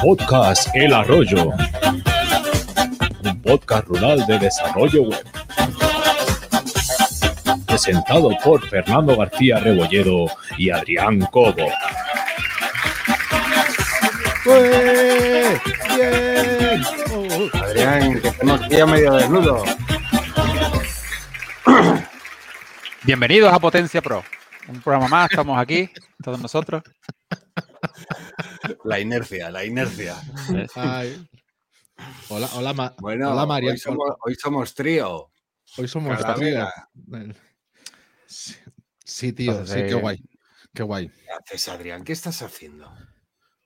Podcast El Arroyo. Un podcast rural de desarrollo web. Presentado por Fernando García Rebolledo y Adrián Cobo. Adrián, que hemos pillado medio desnudo. Bienvenidos a Potencia Pro. Un programa más, estamos aquí, todos nosotros. La inercia, la inercia. ay. Hola, hola, Ma- Bueno, hola María. hoy, somos, hoy somos trío. Hoy somos amigas. Sí, sí, tío, Entonces, sí, qué guay. Qué guay. ¿Qué haces, Adrián? ¿Qué estás haciendo?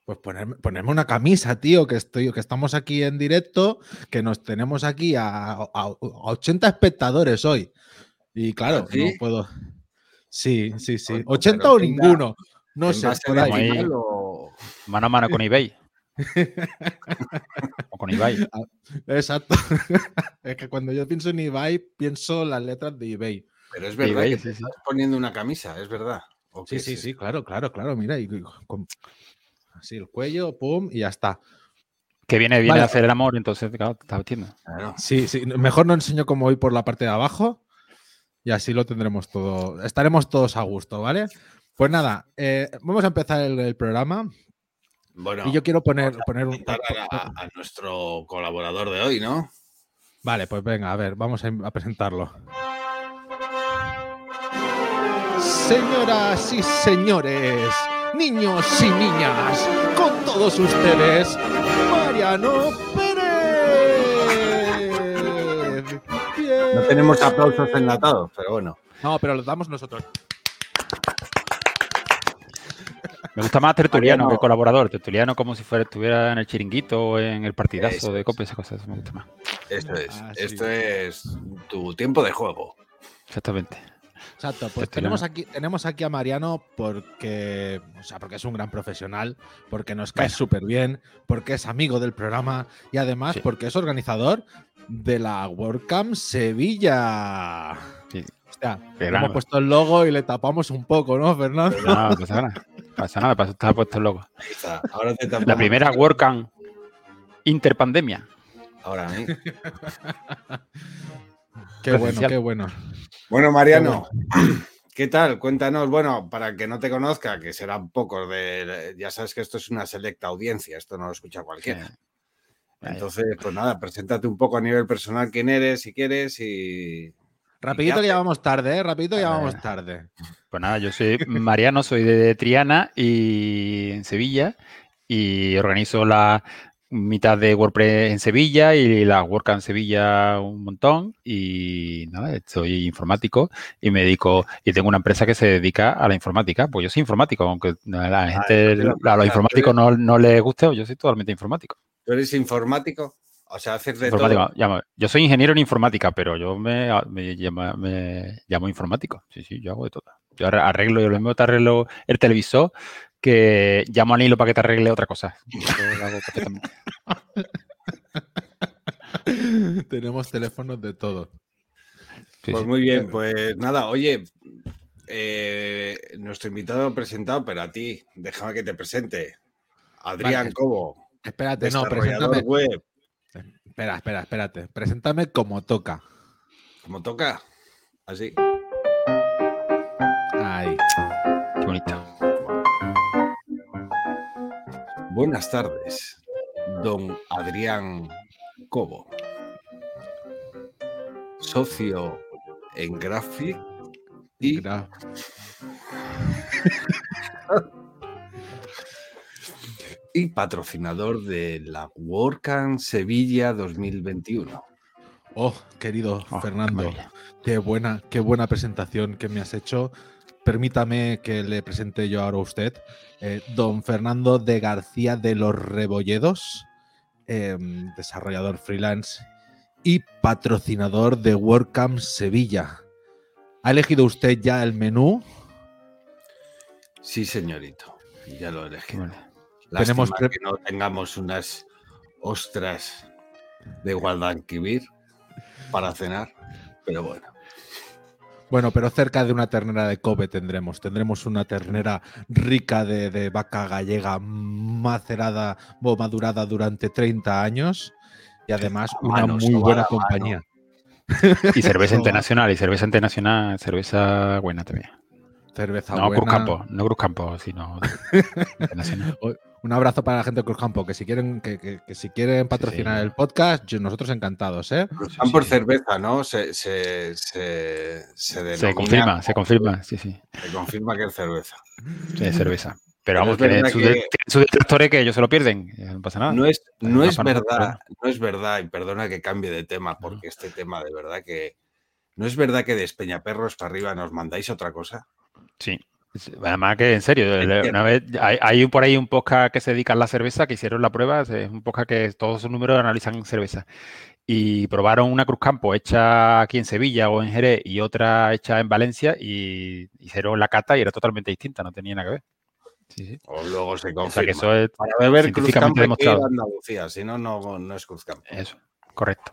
Pues ponerme, ponerme una camisa, tío, que estoy, que estamos aquí en directo, que nos tenemos aquí a, a- a 80 espectadores hoy. Y claro, ¿Ah, sí? no puedo. Sí, sí, sí. Oye, 80 pero o ninguno. No ¿En sé, por ahí. o- Mano a mano con eBay. o con eBay. Exacto. es que cuando yo pienso en eBay, pienso las letras de eBay. Pero es verdad eBay, que te sí. estás poniendo una camisa, es verdad. ¿O Sí, sí, es sí, claro, claro, claro. Mira, y, y con- así el cuello, pum, y ya está. Que viene, viene Vale. a hacer el amor, entonces, claro, te estás. Claro. Sí, sí. Mejor no enseño cómo voy por la parte de abajo y así lo tendremos todo. Estaremos todos a gusto, ¿vale? Pues nada, eh, vamos a empezar el, el programa Bueno, y yo quiero poner, vamos a poner un. a- a nuestro colaborador de hoy, ¿no? Vale, pues venga, a ver, vamos a, a presentarlo. Señoras y señores, niños y niñas, con todos ustedes, Mariano No tenemos aplausos enlatados, pero bueno. No, pero los damos nosotros. Me gusta más tertuliano Mariano. que colaborador. Tertuliano como si fuera, estuviera en el chiringuito o en el partidazo Eso de copias, esas cosas. me gusta más. Esto es, Ah, sí. esto es tu tiempo de juego. Exactamente. Exacto, pues tenemos aquí, tenemos aquí a Mariano porque, o sea, porque es un gran profesional, porque nos cae Bueno. súper bien, porque es amigo del programa y además Sí. porque es organizador de la WordCamp Sevilla. Sí. Le gran- hemos puesto el logo y le tapamos un poco, ¿no, Fernando? No, no pasa nada. Pasa nada, eso está puesto el logo. Ahí está. Ahora te La primera WordCamp interpandemia. Ahora a mí. Qué bueno, qué bueno. Bueno, Mariano, ¿qué tal? Cuéntanos, bueno, para que no te conozca, que serán pocos de. Ya sabes que esto es una selecta audiencia, esto no lo escucha cualquiera. Entonces, pues nada, preséntate un poco a nivel personal quién eres, si quieres, y. Rapidito que ya vamos tarde, ¿eh? Rapidito ya vamos tarde. Pues nada, yo soy Mariano, soy de Triana y en Sevilla y organizo la mitad de WordPress en Sevilla y la WordCamp en Sevilla un montón y nada, soy informático y me dedico y tengo una empresa que se dedica a la informática. Pues yo soy informático, aunque a la gente, a los informáticos no, no les guste, yo soy totalmente informático. ¿Tú eres informático? O sea, haces de todo. yo soy ingeniero en informática, pero yo me, me, llama- me llamo informático. Sí, sí, yo hago de todo. Yo arre- arreglo, yo lo mismo te arreglo el televisor que llamo a Nilo para que te arregle otra cosa. Yo lo hago perfectamente. Tenemos teléfonos de todo. Sí, Pues sí. muy bien, pues nada, oye, eh, nuestro invitado presentado, pero a ti, déjame que te presente. Adrián Vale. Cobo, Espérate, no, preséntame. web. Espera, espera, espérate. Preséntame como toca. Como toca, así. Buenas tardes, don Adrián Cobo, socio en Graphic y Gra- y patrocinador de la WordCamp Sevilla 2021. Oh, querido Oh, Fernando, qué buena, qué buena presentación que me has hecho. Permítame que le presente yo ahora a usted, eh, don Fernando de García de los Rebolledos, em, desarrollador freelance y patrocinador de WordCamp Sevilla. ¿Ha elegido usted ya el menú? Sí, señorito, ya lo elegí. Qué bueno. Lástima Tenemos pre- que no tengamos unas ostras de Guadalquivir para cenar, pero bueno. Bueno, pero cerca de una ternera de Kobe tendremos. Tendremos una ternera rica de, de vaca gallega macerada o madurada durante 30 años y además una muy buena mano. compañía. Y cerveza internacional, y cerveza internacional, cerveza buena también. Cerveza no buena. Cruz Campo, no Cruz Campo, sino internacional. Un abrazo para la gente de Cruzcampo, que si quieren, que, que- que si quieren patrocinar sí. el podcast, yo- nosotros encantados, ¿eh? Van por sí. cerveza, ¿no? Se, se, se, se Se denomina confirma, se confirma, sí, sí, Se confirma que es cerveza. sí, es cerveza. Pero vamos, es verdad tiene sus que- sus detractores que ellos se lo pierden, eh, no pasa nada. No es, no es para verdad, no es verdad, y perdona que cambie de tema, porque este tema de verdad que. No es verdad que de Espeñaperros para arriba nos mandáis otra cosa. Sí. Además que en serio, una vez hay, hay por ahí un podcast que se dedica a la cerveza, que hicieron la prueba, es un podcast que todos sus números analizan cerveza. Y probaron una Cruz Campo hecha aquí en Sevilla o en Jerez y otra hecha en Valencia y hicieron la cata y era totalmente distinta, no tenía nada que ver. Sí, sí. O luego se O sea confirma. que eso es Para beber demostrado. a Andalucía, si no, no, no es Cruzcampo. eso, correcto.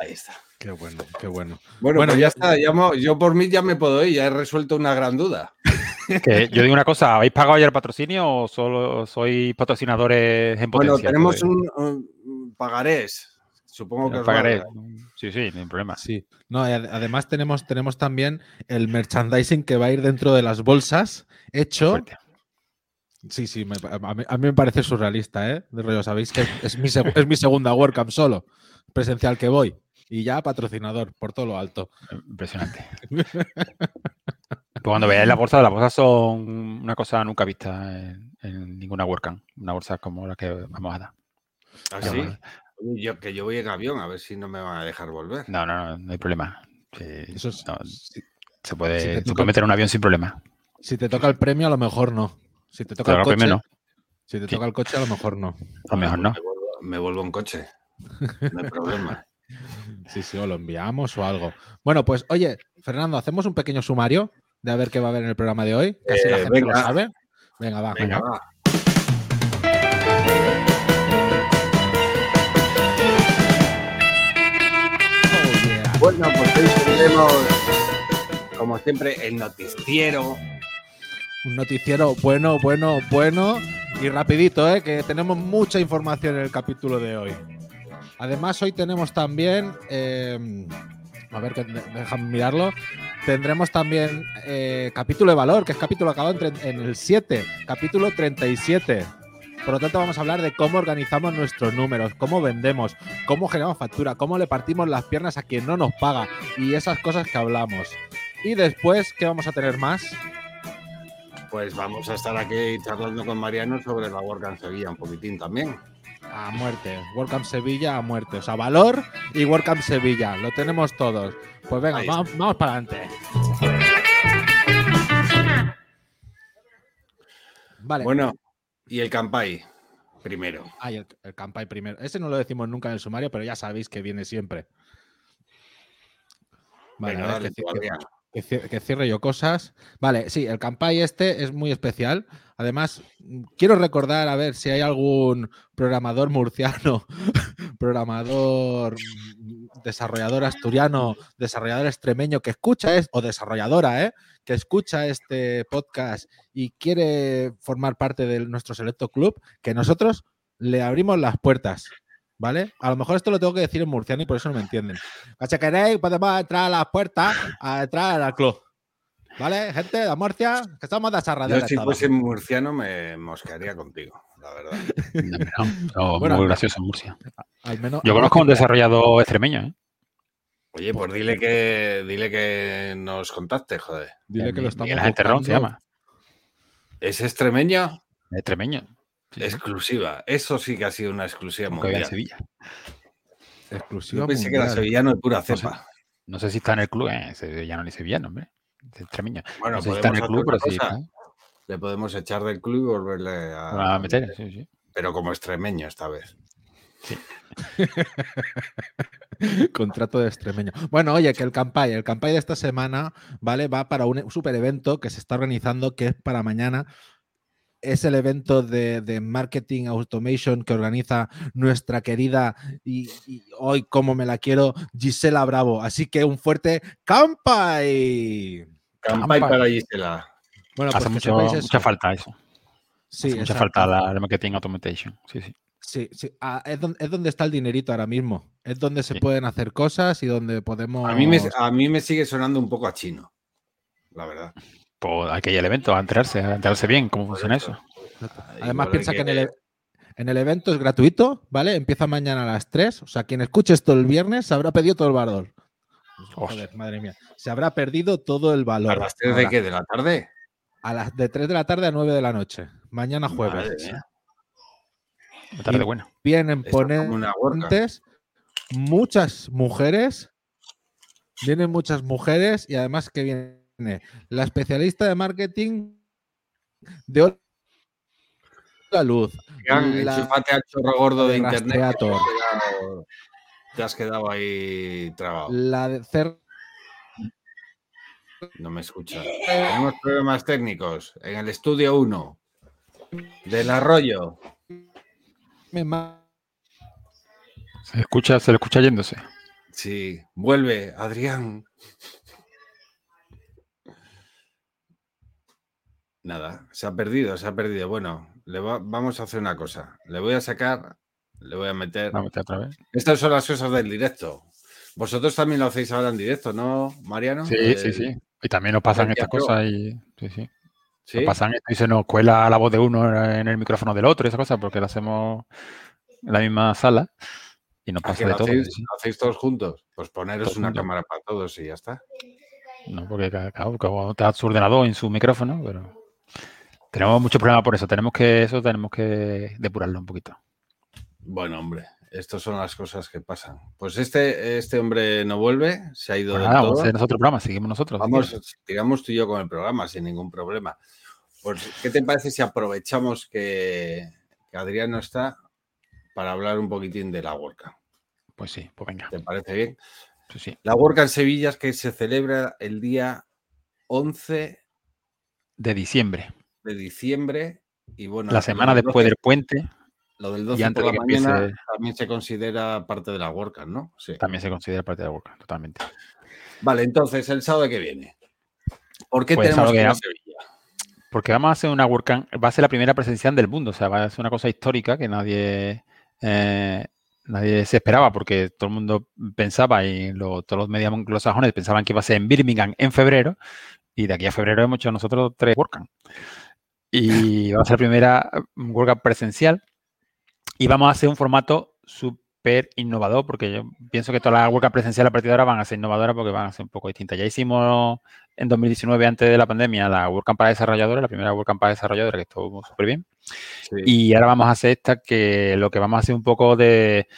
Ahí está. Qué bueno, qué bueno. Bueno, Bueno, pues ya- está. ya yo por mí ya me puedo ir, ya he resuelto una gran duda. Que yo digo una cosa, ¿habéis pagado ya el patrocinio o solo sois patrocinadores en Bueno, potencia? tenemos Todavía? un, un pagarés. Supongo que os Pagaré. Sí, sí, no hay problema. Sí. No, además tenemos, tenemos también el merchandising que va a ir dentro de las bolsas, hecho. Sí, sí, me- a, mí, a mí me parece surrealista, ¿eh? De rollo, sabéis que es mi, es mi segunda WordCamp solo, presencial que voy. Y ya patrocinador, por todo lo alto. Impresionante. Pues cuando veáis la bolsa, las bolsas son una cosa nunca vista en, en ninguna WordCamp. Una bolsa como la que vamos a dar. ¿Ah, sí? Yo, que yo voy en avión, a ver si no me van a dejar volver. No, no, no, no hay problema. Eso es- no, si, se, puede, si te se toca- puede meter en un avión sin problema. si te toca el premio, a lo mejor no. Si te toca Pero el el coche, premio no. si te Sí. toca el coche, a lo mejor no. A lo mejor no. Me vuelvo, me vuelvo en coche. No hay problema. Sí, sí, o lo enviamos o algo. Bueno, pues oye, Fernando, hacemos un pequeño sumario de a ver qué va a haber en el programa de hoy. así la Eh, gente lo sabe. Venga, va. Venga, venga. va. Oh, yeah. Bueno, pues hoy tendremos, como siempre, el noticiero. Un noticiero bueno, bueno, bueno y rapidito, ¿eh? que tenemos mucha información en el capítulo de hoy. Además, hoy tenemos también, eh, a ver, que déjame mirarlo, tendremos también eh, capítulo de valor, que es capítulo acabado en, el 7, capítulo 37. Por lo tanto, vamos a hablar de cómo organizamos nuestros números, cómo vendemos, cómo generamos factura, cómo le partimos las piernas a quien no nos paga y esas cosas que hablamos. Y después, ¿qué vamos a tener más? Pues vamos a estar aquí charlando con Mariano sobre la WordCamp Sevilla un poquitín también. A muerte. WordCamp Sevilla a muerte. O sea, valor y WordCamp Sevilla. Lo tenemos todos. Pues venga, vamos, vamos para adelante. Vale. Bueno, y el Campai, primero. Ay, el, el Campai primero. Ese no lo decimos nunca en el sumario, pero ya sabéis que viene siempre. Vale, Venga, a ver, dale, que, que que cierre yo cosas. Vale, sí, el Campai este es muy especial. Además, quiero recordar, a ver si hay algún programador murciano, programador, mm, desarrollador asturiano, desarrollador extremeño que escucha es, o desarrolladora, ¿eh? que escucha este podcast y quiere formar parte de nuestro selecto club, que nosotros le abrimos las puertas. ¿Vale? A lo mejor esto lo tengo que decir en murciano y por eso no me entienden. Si queréis, podemos entrar a las puertas a entrar al club. ¿Vale, gente de Murcia? Que estamos de Yo si fuese murciano me mosquearía contigo, la verdad. No, no, no, Bueno, muy gracioso en Murcia. Al menos, Yo conozco a un desarrollador extremeño, ¿eh? Oye, pues dile que dile que nos contacte, joder. Dile que lo estamos Miguel Ángel Terrón se llama. ¿Es extremeño? Extremeño. Sí. Exclusiva. Eso sí que ha sido una exclusiva Nunca vive en mundial. Sevilla. Exclusiva Yo pensé que era mundial. sevillano de pura No sé. cepa. No sé si está en el club, eh, sevillano ni sevillano, hombre. Extremeño. Bueno, no sé si está en el club, pero sí. Le podemos echar del club y volverle a, A meter, sí, sí. Pero como extremeño esta vez. Contrato de extremeño. Bueno, oye, que el Campai, el Campai de esta semana, ¿vale? Va para un super evento que se está organizando, que es para mañana. es el evento de, de Marketing Automation que organiza nuestra querida y, y hoy como me la quiero Gisela Bravo. Así que un fuerte ¡Campai! Campai para Gisela. Bueno, Hace pues que mucho- mucha falta eso. Sí, Hace mucha falta la, marketing automation. Sí, sí. Sí, sí. Ah, es, donde, es donde está el dinerito ahora mismo. Es donde se Sí. pueden hacer cosas y donde podemos. A mí, me, a mí me sigue sonando un poco a chino, la verdad. Pues hay que ir al evento a enterarse, a enterarse bien cómo funciona eso. Además, piensa que, en, el, e- en el evento es gratuito, ¿vale? Empieza mañana a las 3. O sea, quien escuche esto el viernes se habrá pedido todo el valor. Joder, madre mía. Se habrá perdido todo el valor. ¿A las de qué? ¿De la tarde? A las de 3 de la tarde a 9 de la noche. Mañana jueves. Una tarde Y- buena. Vienen ponentes, muchas mujeres. Vienen muchas mujeres y además que viene la especialista de marketing de la luz. Vean, la- al chorro gordo de de internet. Te has, quedado, te has quedado ahí trabado. La de cer- No me escucha. Tenemos problemas técnicos en el estudio 1 del arroyo. me ma- Se escucha, se le escucha yéndose. Sí, vuelve, Adrián. Nada, se ha perdido, se ha perdido. Bueno, le va- vamos a hacer una cosa. Le voy a sacar, le voy a meter. Vamos a meter otra vez. Estas son las cosas del directo. Vosotros también lo hacéis ahora en directo, ¿no, Mariano? Sí, El- sí, sí. Y también nos pasan estas cosas y. Sí, sí. ¿Sí? Nos pasan esto y se nos cuela la voz de uno en el micrófono del otro y esas cosas porque lo hacemos en la misma sala y nos ¿A pasa de lo todo. hacéis, sí, lo hacéis todos juntos? Pues poneros Todos una juntos. cámara para todos y ya está. No, porque claro, uno está su ordenador en su micrófono, pero tenemos mucho problema por eso. Tenemos que, eso tenemos que depurarlo un poquito. Bueno, hombre, estas son las cosas que pasan. Pues este, este hombre no vuelve, se ha ido Pues del nada, vamos a todo. hacer nosotros programa, seguimos nosotros. Vamos, quieres. digamos tú y yo con el programa sin ningún problema. Pues, ¿qué te parece si aprovechamos que, que Adrián no está para hablar un poquitín de la WordCamp? Pues sí, pues venga. ¿Te parece bien? Sí, sí. La WordCamp Sevilla es que se celebra el día 11 De diciembre, de diciembre y bueno, la semana después 12 del puente, Lo del 12 y antes por la empiece- mañana también se considera parte de la WordCamp, ¿no? Sí. también se considera parte de la World Cup, totalmente. Vale, entonces, el sábado que viene. ¿Por qué Pues, tenemos que ir a. Sevilla? Porque vamos a hacer una WordCamp, va a ser la primera presencial del mundo, o sea, va a ser una cosa histórica que nadie, eh, nadie se esperaba, porque todo el mundo pensaba, y lo- todos los medios anglosajones pensaban que iba a ser en Birmingham en febrero, y de aquí a febrero hemos hecho nosotros tres WordCamp. Y va a ser la primera WordCamp presencial, y vamos a hacer un formato súper innovador, porque yo pienso que todas las WordCamp presenciales a partir de ahora van a ser innovadoras porque van a ser un poco distintas. Ya hicimos en 2019, antes de la pandemia, la WordCamp para desarrolladores, la primera WordCamp para desarrolladores, que estuvo súper bien. Sí. Y ahora vamos a hacer esta, que lo que vamos a hacer un poco de...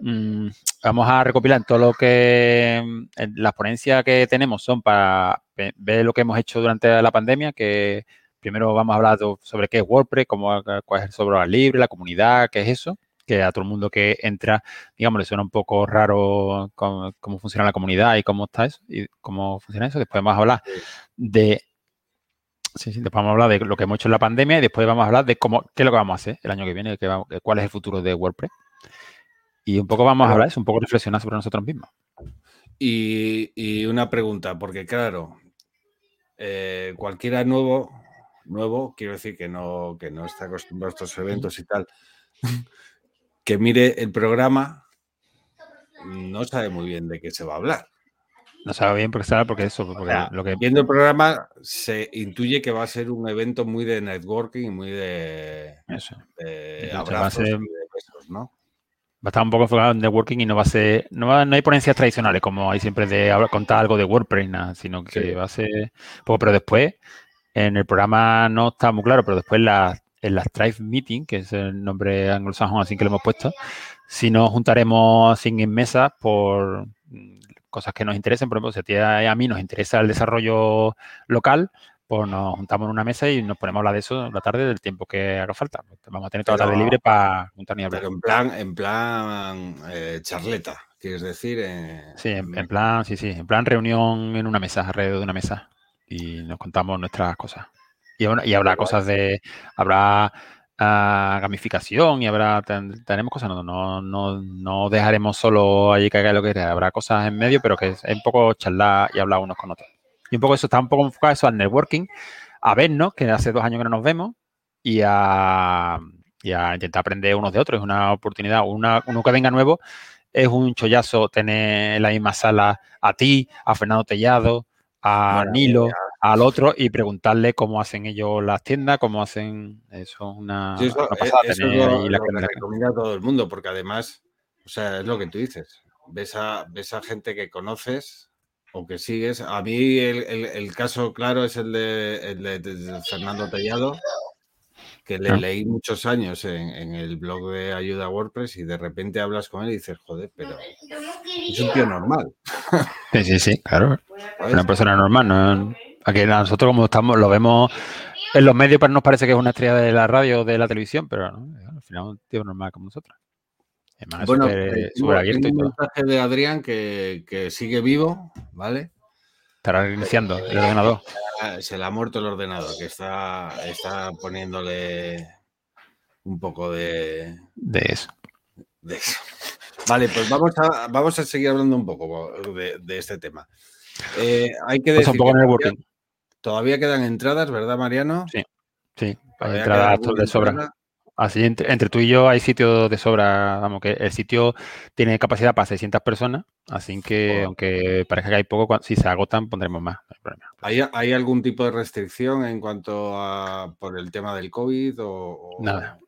mm, vamos a recopilar todo lo que... mm, las ponencias que tenemos son para ve- ver lo que hemos hecho durante la pandemia, que primero vamos a hablar sobre qué es WordPress, cómo, cuál es el software libre, la comunidad, qué es eso, que a todo el mundo que entra, digamos, le suena un poco raro cómo, cómo funciona la comunidad y cómo está eso, y cómo funciona eso. Después vamos a hablar de Sí, sí, después vamos a hablar de lo que hemos hecho en la pandemia y después vamos a hablar de cómo, qué es lo que vamos a hacer el año que viene, qué vamos- cuál es el futuro de WordPress. Y un poco vamos a hablar, es un poco reflexionar sobre nosotros mismos. Y, y una pregunta, porque claro, eh, cualquiera nuevo, nuevo, quiero decir que no, que no está acostumbrado a estos eventos y tal, que mire el programa, no sabe muy bien de qué se va a hablar. No sabe bien porque sabe porque eso, porque sea, lo que Viendo el programa, se intuye que va a ser un evento muy de networking y muy de, eso. de Entonces va a abrazos ser- y de besos, ¿no? va a estar un poco enfocado en networking y no va a ser, no, va- no hay ponencias tradicionales como hay siempre de hablar- contar algo de WordPress, nada, sino que Sí. va a ser poco, pero después en el programa no está muy claro, pero después en las, en las Tribe Meeting, que es el nombre anglosajón así que lo hemos puesto, si nos juntaremos sin en mesas por mm, cosas que nos interesen, por ejemplo, si a ti y a mí nos interesa el desarrollo local, pues nos juntamos en una mesa y nos ponemos a hablar de eso la tarde del tiempo que haga falta. Vamos a tener toda la tarde libre para juntarnos y hablar. Pero en plan, en plan eh, charleta, quieres decir. eh, Sí, en, en plan, sí, sí, en plan reunión en una mesa, alrededor de una mesa. Y nos contamos nuestras cosas. Y, habrá- y habrá cosas de. Habrá ah, gamificación y habrá. ten- tenemos cosas, no, no, no, no dejaremos solo allí que haga lo que quiera. Habrá cosas en medio, pero que es, es un poco charlar y hablar unos con otros. Y un poco eso está un poco enfocado eso al networking, a vernos, que hace dos años que no nos vemos, y a, y a intentar aprender unos de otros. Es una oportunidad. Una, uno que venga nuevo es un chollazo tener en la misma sala a ti, a Fernando Tellado, a. Nilo, al otro y preguntarle cómo hacen ellos las tiendas, cómo hacen eso es una, Sí, eso, una eh, pasada eso es lo, la lo que cámara. recomienda a todo el mundo, porque además, o sea, es lo que tú dices. Ves a, ves a gente que conoces o que sigues. A mí el, el- el caso claro es el de, el de- de Fernando Tellado, que le Ah. leí muchos años en, en el blog de Ayuda a WordPress y de repente hablas con él y dices, joder, pero es un tío normal. Sí, sí, sí, claro. ¿sabes? Una persona normal. ¿no? Aquí nosotros como estamos, lo vemos en los medios, pero nos parece que es una estrella de la radio o de la televisión, pero ¿no? al final un tío normal como nosotros. Además, Bueno, eh, tengo- y tengo un mensaje de Adrián que, que sigue vivo, ¿vale? Estará reiniciando el ordenador. Ah, Se le ha muerto el ordenador, que está, está poniéndole un poco de, De eso. de eso. Vale, pues vamos a, vamos a seguir hablando un poco de, de este tema. Eh, hay que Pues decir que todavía, todavía quedan entradas, ¿verdad, Mariano? Sí. Sí, entradas de sobra. entrada. Así, entre, entre tú y yo hay sitio de sobra, vamos, que el sitio tiene capacidad para 600 personas, así que aunque parezca que hay poco, si se agotan pondremos más, no hay problema. ¿Hay, hay algún tipo de restricción en cuanto a por el tema del COVID o, o- Nada.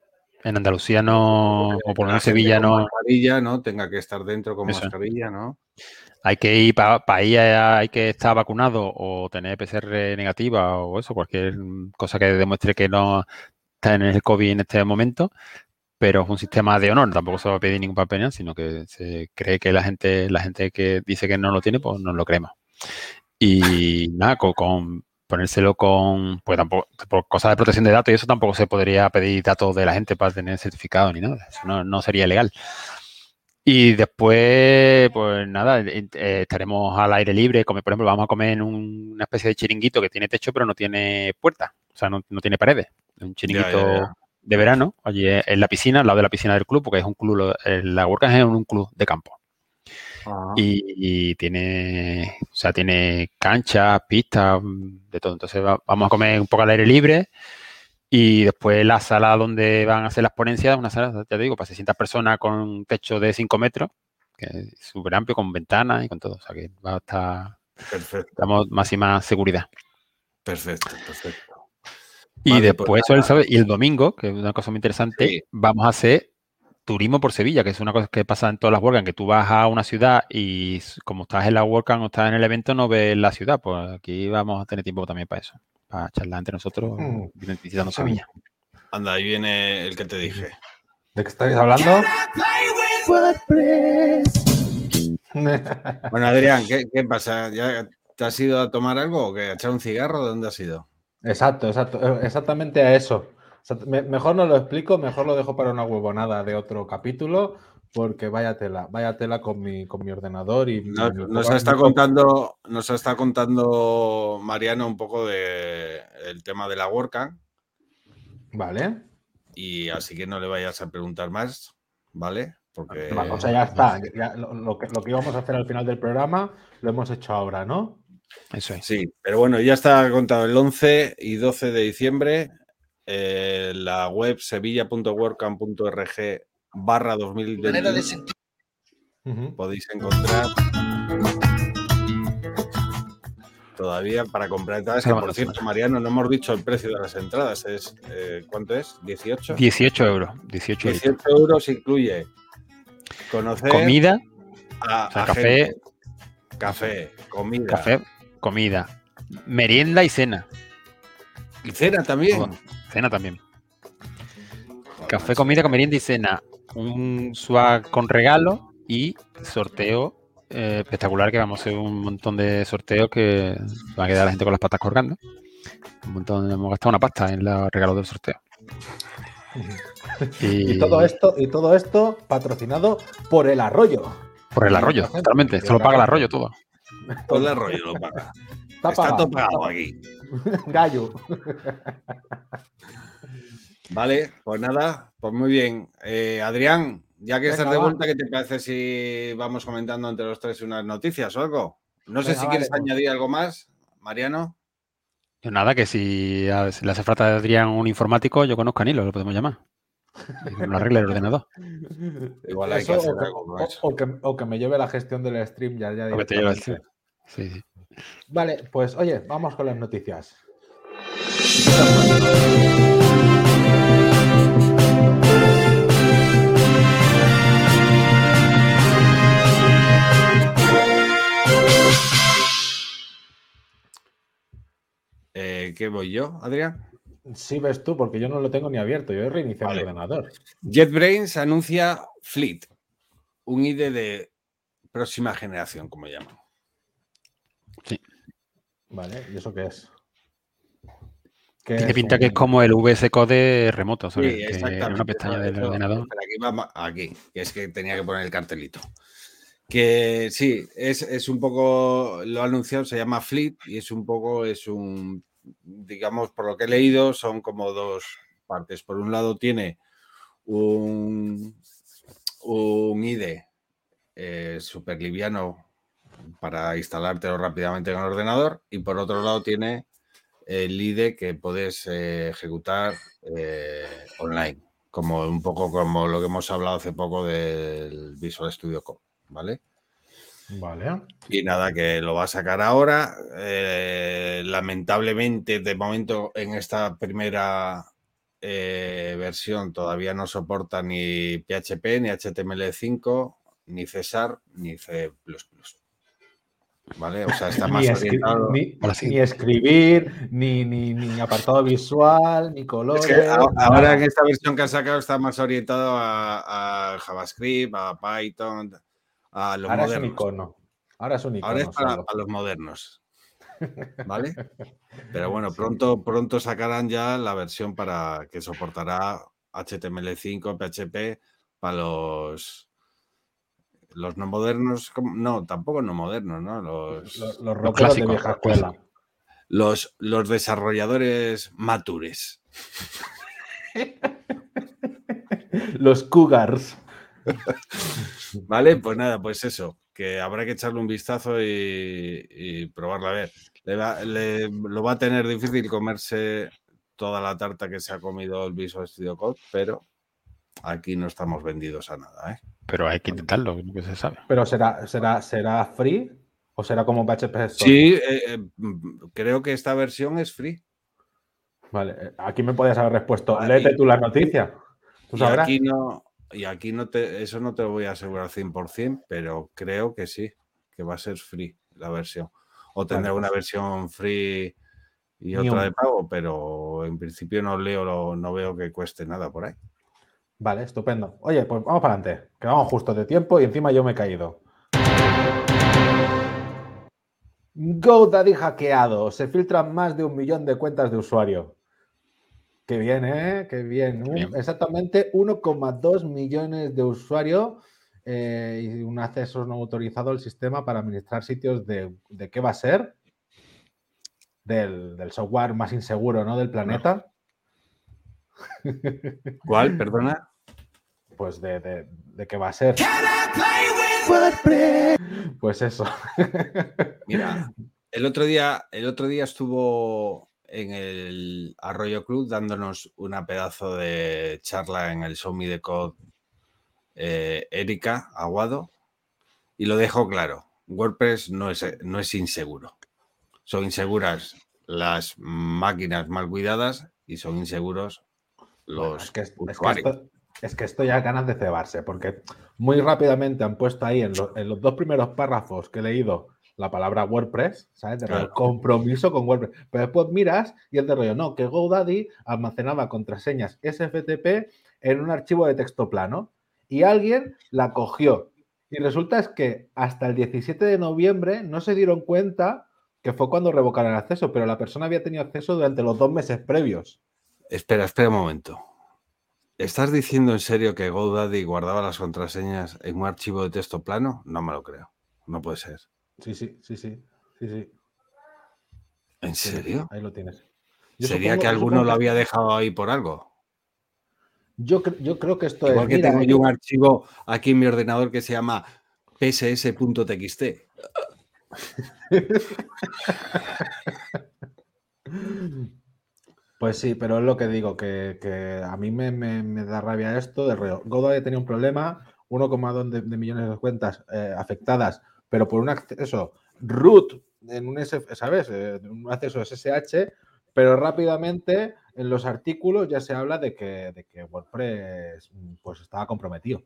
En Andalucía no, o por lo menos Sevilla no, mascarilla, ¿no? Tenga que estar dentro con Eso. mascarilla, ¿no? hay que ir para ir, a- hay que estar vacunado o tener PCR negativa o eso, cualquier cosa que demuestre que no en el COVID en este momento, pero es un sistema de honor, tampoco se va a pedir ningún papel, sino que se cree que la gente, la gente que dice que no lo tiene, pues no lo creemos. Y nada, con, con ponérselo con, pues tampoco, por cosas de protección de datos y eso tampoco se podría pedir datos de la gente para tener certificado ni nada, eso no, no sería legal. Y después, pues nada, eh, estaremos al aire libre. Come, por ejemplo, vamos a comer en un- una especie de chiringuito que tiene techo, pero no tiene puerta. O sea, no, no tiene paredes. Un chiringuito ya, ya. de verano, allí en la piscina, al lado de la piscina del club, porque es un club, eh, la WordCamp es un club de campo. Y, y tiene, o sea, tiene canchas, pistas, mm, de todo. Entonces va- vamos a comer un poco al aire libre. Y después la sala donde van a hacer las ponencias, una sala, ya te digo, para 600 personas con un techo de 5 metros, que es súper amplio, con ventanas y con todo. O sea que va a estar, Perfecto, damos máxima seguridad. perfecto, perfecto. Y Vale, después, pues el sábado- y el domingo, que es una cosa muy interesante, Sí. vamos a hacer turismo por Sevilla, que es una cosa que pasa en todas las WordCamp, que tú vas a una ciudad y como estás en la WordCamp o estás en el evento, no ves la ciudad. Pues aquí vamos a tener tiempo también para eso, para charlar entre nosotros Mm. visitando Sevilla. Anda, ahí viene el que te dije. ¿De qué estáis hablando? Bueno, Adrián, ¿qué, qué pasa? ¿Ya te has ido a tomar algo o qué? ¿A echar un cigarro? ¿De dónde has ido? Exacto, exacto, eh, exactamente a eso. Mejor no lo explico, mejor lo dejo para una huevonada de otro capítulo, porque vaya tela, vaya tela con mi, con mi ordenador y Nos, mi- nos está contando, nos está contando Mariano un poco de el tema de la WordCamp Vale. y así que no le vayas a preguntar más, ¿vale? Porque sea, ya está. ya lo, lo que, lo que íbamos a hacer al final del programa lo hemos hecho ahora, ¿no? Eso es. sí, pero bueno, ya está contado el 11 y 12 de diciembre. eh, la web sevilla.wordcamp.org barra 2021 Ujú. podéis encontrar todavía para comprar entradas. Que, por cierto. Mariano, no hemos dicho el precio de las entradas. Es, eh, ¿Cuánto es? ¿18? 18 euros. 18 euros. 18 euros incluye conocer Comida, a, o sea, a café. gente. café, comida, café, comida, merienda y cena. y cena también. Cena también. Café, comida, con merienda y cena. Un swag con regalo y sorteo eh, espectacular que vamos a hacer un montón de sorteos que va a quedar la gente con las patas colgando. Un montón, hemos gastado una pasta en los regalos del sorteo. Y todo esto, y todo esto patrocinado por el arroyo. Por el arroyo, totalmente. Esto lo paga el arroyo todo. Todo el rollo lo paga. Está Está todo pagado aquí. Gallo. Vale, pues nada, pues muy bien. Eh, Adrián, ya que Venga, estás de vuelta, ¿qué te parece si vamos comentando entre los tres unas noticias o algo? No sé Venga, si vale, quieres pues. añadir algo más, Mariano. Yo nada, que si, a- si le hace falta a Adrián un informático, yo conozco a Nilo, lo podemos llamar. Y que nos lo arregle el ordenador. Igual hay que hacer o, que, algo o- que, o que me lleve la gestión del stream ya, ya Lo que te lleva el directamente. Sí, sí. Vale, pues oye, vamos con las noticias. Eh, ¿Qué voy yo, Adrián? Sí ves tú, porque yo no lo tengo ni abierto. Yo he reiniciado Vale. el ordenador. JetBrains anuncia Fleet, un IDE de próxima generación, como llaman. Vale, ¿y eso qué es? ¿Qué Tiene es pinta que es como el VS Code remoto, Sí, ¿sabes? que en exactamente. una pestaña del eso- ordenador. aquí, va- aquí, que es que tenía que poner el cartelito. Que sí, es, es un poco, lo ha anunciado, se llama Fleet y es un poco, es un, digamos, por lo que he leído, son como dos partes. Por un lado tiene un, un IDE eh, súper liviano para instalártelo rápidamente en el ordenador y por otro lado tiene el IDE que puedes eh, ejecutar eh, online, como un poco como lo que hemos hablado hace poco del Visual Studio Code, ¿vale? Vale. Y nada, que lo va a sacar ahora. eh, lamentablemente, de momento, en esta primera eh, versión todavía no soporta ni PHP, ni HTML5, ni Cesar, ni C. ¿Vale? O sea, está más Ni, escri- orientado. ni- escribir, ni, ni, ni apartado visual, ni Es colores. que ahora en esta versión que han sacado está más orientado a, a JavaScript, a Python, a los Ahora es un icono. Ahora es un icono. Ahora es para, los modernos. ¿Vale? Pero bueno, pronto, pronto sacarán ya la versión para que soportará HTML5, PHP para los los no modernos. No, tampoco no modernos, ¿no? Los, Los, los rockeros de clásicos, vieja escuela. los, los desarrolladores matures. Los cougars. Vale, pues nada, pues eso, que habrá que echarle un vistazo y, y probarla a ver. Le va- le- lo va a tener difícil comerse toda la tarta que se ha comido el Visual Studio Code, pero aquí no estamos vendidos a nada, ¿eh? Pero hay que intentarlo, que se sabe. Pero será, será, será free o será como PHP Store? Sí, eh, eh, mm, creo que esta versión es free. Vale, eh, aquí me podías haber respuesto. Léete tú la noticia. Tú sabrás. aquí no, y aquí no te, eso no te lo voy a asegurar 100%, pero creo que sí, que va a ser free la versión. O tendrá una pues. versión free y otra de pago, pero en principio no leo, no veo que cueste nada por ahí. Vale, estupendo. Oye, pues vamos para adelante, que vamos justo de tiempo y encima yo me he caído. GoDaddy hackeado. Se filtran más de un millón de cuentas de usuario. Qué bien, ¿eh? Qué bien. Exactamente 1,2 millones de usuarios eh, y un acceso no autorizado al sistema para administrar sitios de, de qué va a ser. Del, del software más inseguro, ¿no? Del planeta. ¿Cuál? Perdona. Pues de, de, de qué va a ser. Pues eso. Mira, el otro día, el otro día estuvo en el Arroyo Club dándonos una pedazo de charla en el Show Me the Code eh, Erika Aguado y lo dejó claro. WordPress no es, no es inseguro. Son inseguras las máquinas mal cuidadas y son inseguros los Bueno, es, que, es- es que usuarios. esto, es que esto ya ganas de cebarse, porque muy rápidamente han puesto ahí en, lo- en los dos primeros párrafos que he leído la palabra WordPress, ¿sabes? De Claro. compromiso con WordPress. Pero después miras y es de rollo, no, que GoDaddy almacenaba contraseñas SFTP en un archivo de texto plano y alguien la cogió. Y resulta es que hasta el 17 de noviembre no se dieron cuenta que fue cuando revocaron el acceso, pero la persona había tenido acceso durante los dos meses previos. Espera, espera un momento. ¿Estás diciendo en serio que GoDaddy guardaba las contraseñas en un archivo de texto plano? No me lo creo. No puede ser. Sí, sí, sí, sí, sí, sí. ¿En serio? Ahí lo tienes. Yo ¿Sería que alguno lo había dejado ahí por algo? Yo, yo creo que esto Igual es. que tengo yo un archivo aquí en mi ordenador que se llama pss.txt. Pues sí, pero es lo que digo, que, a mí me, da rabia esto de reo. Godoy tenía un problema, 1,2 de, de, millones de cuentas eh, afectadas, pero por un acceso root en un, ¿sabes? Eh, un acceso SSH, pero rápidamente en los artículos ya se habla de que, de que WordPress pues estaba comprometido.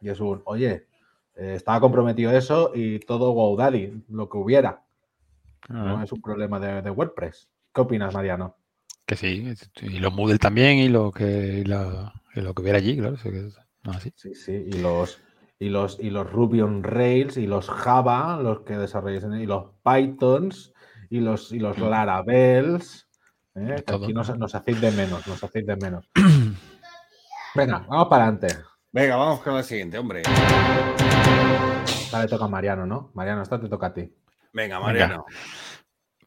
Y es un, oye, eh, estaba comprometido eso y todo GoDaddy, lo que hubiera. No es un problema de, WordPress. ¿Qué opinas, Mariano? Que sí, y los Moodle también y lo que, lo que hubiera allí, claro. Sí, sí, y los, y los, y los Ruby on Rails y los Java, los que desarrollan, y los Pythons y los, y los mm. Laravels. ¿eh? Aquí nos, nos hacéis de menos, nos hacéis de menos. Venga, vamos para adelante. Venga, vamos con la siguiente, hombre. Dale, toca a Mariano, ¿no? Mariano, esta te toca a ti. Venga, Mariano.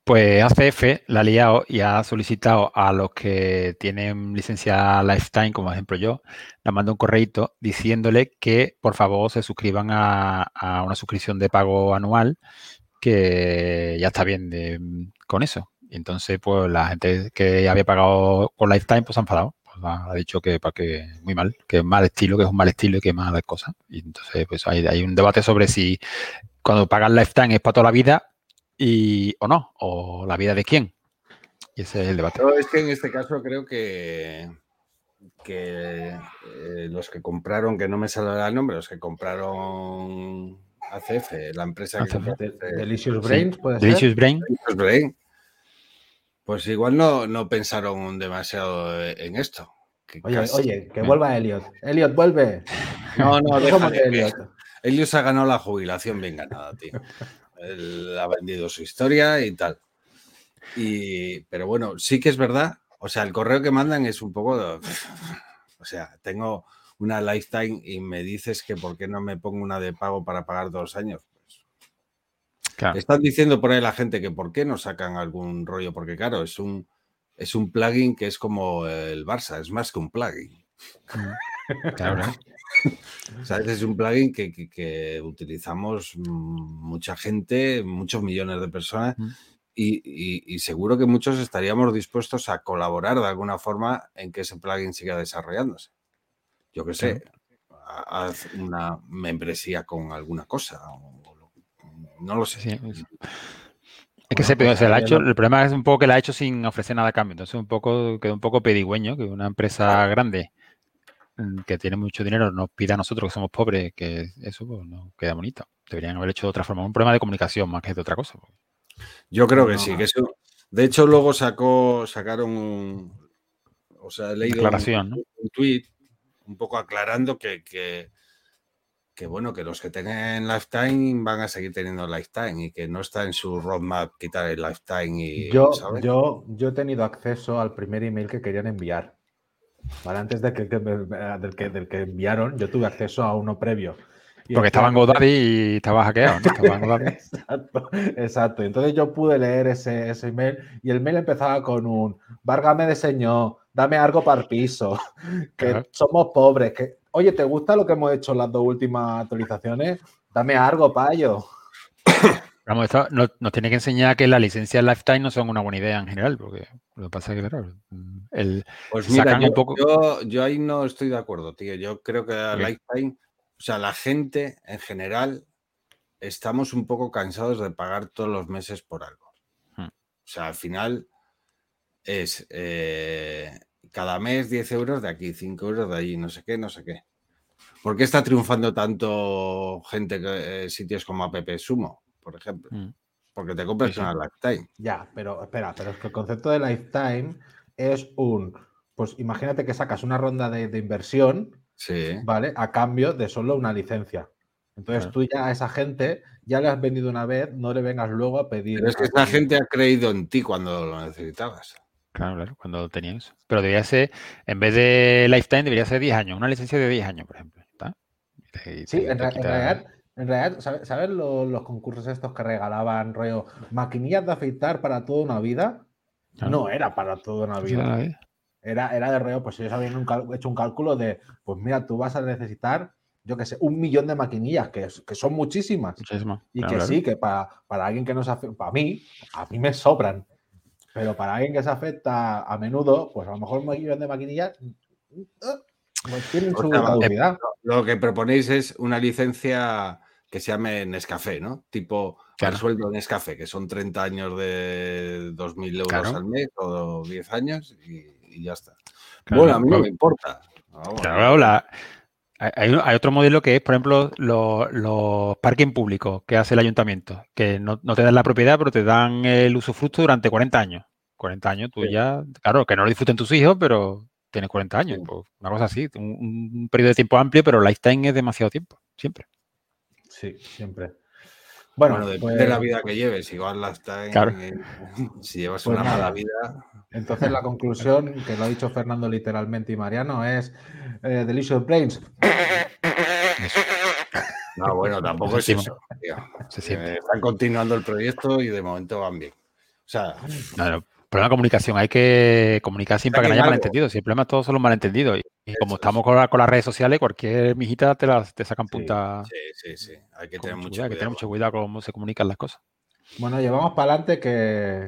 Pues ACF la ha liado y ha solicitado a los que tienen licencia Lifetime, como ejemplo yo, le mando un correito diciéndole que por favor se suscriban a, una suscripción de pago anual, que ya está bien con eso. Y entonces, pues la gente que había pagado con Lifetime, pues ha enfadado. Pues, ha dicho que para que muy mal, que es mal estilo, que es un mal estilo y que malas cosas. Y entonces, pues hay, un debate sobre si cuando pagas Lifetime es para toda la vida y, o no, o la vida de quién. Y ese es el debate. es que en este caso creo que, que eh, los que compraron, que no me sale el nombre, los que compraron ACF, la empresa que Delicious Brains, puede Delicious Brain. Brain. Pues igual no, no pensaron demasiado en esto. oye, oye, que vuelva Elliot. Elliot, vuelve. No, no, déjame, Elliot. Elliot se ha ganado la jubilación bien ganada, tío. Él ha vendido su historia y tal. Y, pero bueno, sí que es verdad. O sea, el correo que mandan es un poco. o sea, tengo una lifetime y me dices que por qué no me pongo una de pago para pagar dos años. Pues, Están diciendo por ahí la gente que por qué no sacan algún rollo, porque claro, es un, es un plugin que es como el Barça, es más que un plugin. Claro. es un plugin que, utilizamos mucha gente, muchos millones de personas, y, seguro que muchos estaríamos dispuestos a colaborar de alguna forma en que ese plugin siga desarrollándose. Yo qué sé, haz una membresía con alguna cosa, no lo sé. Es que se, pues, ha hecho, el problema es un poco que la ha hecho sin ofrecer nada a cambio. Entonces un poco, quedó un poco pedigüeño que una empresa grande que tiene mucho dinero nos pida a nosotros que somos pobres que eso pues, no queda bonito. Deberían haber hecho de otra forma. Un problema de comunicación más que de otra cosa. Yo creo que sí, que eso. De hecho, luego sacó, sacaron un. O sea, he leído un, tweet un poco aclarando que, que, bueno, que los que tengan lifetime van a seguir teniendo lifetime y que no está en su roadmap quitar el lifetime. Y, yo, yo, yo he tenido acceso al primer email que querían enviar. Antes de que, del, que, del que enviaron, yo tuve acceso a uno previo. Porque estaba en GoDaddy y estaba hackeado. exacto, exacto. Entonces yo pude leer ese, ese, email y el mail empezaba con un Varga me diseñó, dame algo para el piso, que somos pobres, que oye, ¿te gusta lo que hemos hecho en las dos últimas actualizaciones? Dame algo, payo. Vamos, esto nos, tiene que enseñar que las licencias Lifetime no son una buena idea en general, porque lo que pasa es que, claro, el, pues mira, yo, un poco... yo, ahí no estoy de acuerdo, tío. Yo creo que Lifetime, o sea, la gente en general estamos un poco cansados de pagar todos los meses por algo. Hmm. O sea, al final es eh, cada mes 10 euros de aquí, 5 euros de allí, no sé qué, no sé qué. ¿Por qué está triunfando tanto gente, que, eh, sitios como App Sumo? Por ejemplo. Mm. Porque te compras una lifetime. Ya, pero espera, pero es que el concepto de lifetime es un. Pues imagínate que sacas una ronda de, inversión, sí. ¿vale? A cambio de solo una licencia. Entonces tú ya a esa gente ya le has vendido una vez, no le vengas luego a pedir. Pero es que esa gente ha creído en ti cuando lo necesitabas. Claro, claro, cuando lo tenías. Pero debería ser, en vez de lifetime, debería ser 10 años, una licencia de 10 años, por ejemplo. sí, en, realidad En realidad, ¿sabes, ¿sabes lo- los, concursos estos que regalaban, rollo, maquinillas de afeitar para toda una vida? Claro. No era para toda una vida. ¿sabes? Era, era de rollo, pues ellos habían un hecho un cálculo de, pues mira, tú vas a necesitar, yo qué sé, un millón de maquinillas, que, son muchísimas. Muchísimo. Y Claro, que claro. sí, que para, para alguien que no se afecta, para mí, a mí me sobran. Pero para alguien que se afecta a menudo, pues a lo mejor un millón de maquinillas eh, pues tienen O su. Lo que proponéis es una licencia que se llame Nescafé, ¿no? Tipo Claro. el sueldo de Nescafé, que son 30 años de 2.000 euros Claro. al mes o 10 años y, y ya está. Claro, bueno, a mí no me importa. Vamos, Claro, la- hay, otro modelo que es, por ejemplo, los, los parking públicos que hace el ayuntamiento, que no, no te dan la propiedad, pero te dan el usufructo durante 40 años. 40 años, tú Sí. ya, claro, que no lo disfruten tus hijos, pero tienes 40 años. Sí. pues, una cosa así, un, un periodo de tiempo amplio, pero lifetime es demasiado tiempo, siempre. Sí, siempre. Bueno, Bueno, depende pues, de la vida que lleves. Igual la está en, Claro. en- si llevas Pues una nada. mala vida. entonces la conclusión, que lo ha dicho Fernando literalmente y Mariano, es eh, Delicious Brains. No, bueno, tampoco es eso. tío. Eh, Están continuando el proyecto y de momento van bien. O sea, No, no, problema de comunicación, hay que comunicar siempre para que no haya algo. malentendidos. Si el problema es todos son los malentendidos. Y, como es. estamos con, la- con las redes sociales, cualquier mijita te, las, te sacan punta. sí, sí, sí. Hay que tener mucho cuidado, hay que tener mucho cuidado con cómo se comunican las cosas. Bueno, llevamos para adelante que,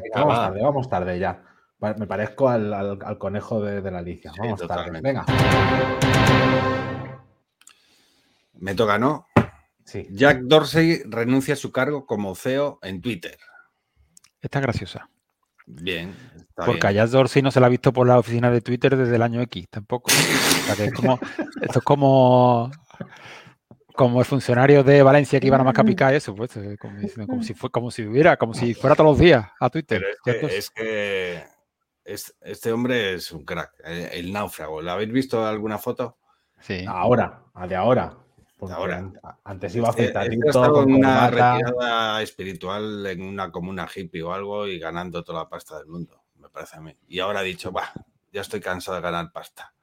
Venga, vamos va. tarde, vamos tarde ya. Me parezco al, al- al conejo de, de la Alicia. Sí, Vamos tarde. Venga. Me toca, ¿no? Sí. Jack Dorsey renuncia a su cargo como CEO en Twitter. Esta es graciosa. Bien. Está Porque a bien. Jack Dorsey no se la ha visto por la oficina de Twitter desde el año X, tampoco. O sea, que es como, esto es como, como el funcionario de Valencia que iban a más picar eso, pues, eh, como, si fue, como si hubiera, como si fuera todos los días a Twitter. Pero es que, Dorsey. es que es- este hombre es un crack. El, el náufrago. ¿Lo habéis visto alguna foto? Sí. Ahora, a de ahora. Porque Ahora. an- Antes iba Este, afeitadito, este con en una retirada espiritual en una comuna hippie o algo y ganando toda la pasta del mundo, me parece a mí. Y ahora ha dicho, va, ya estoy cansado de ganar pasta.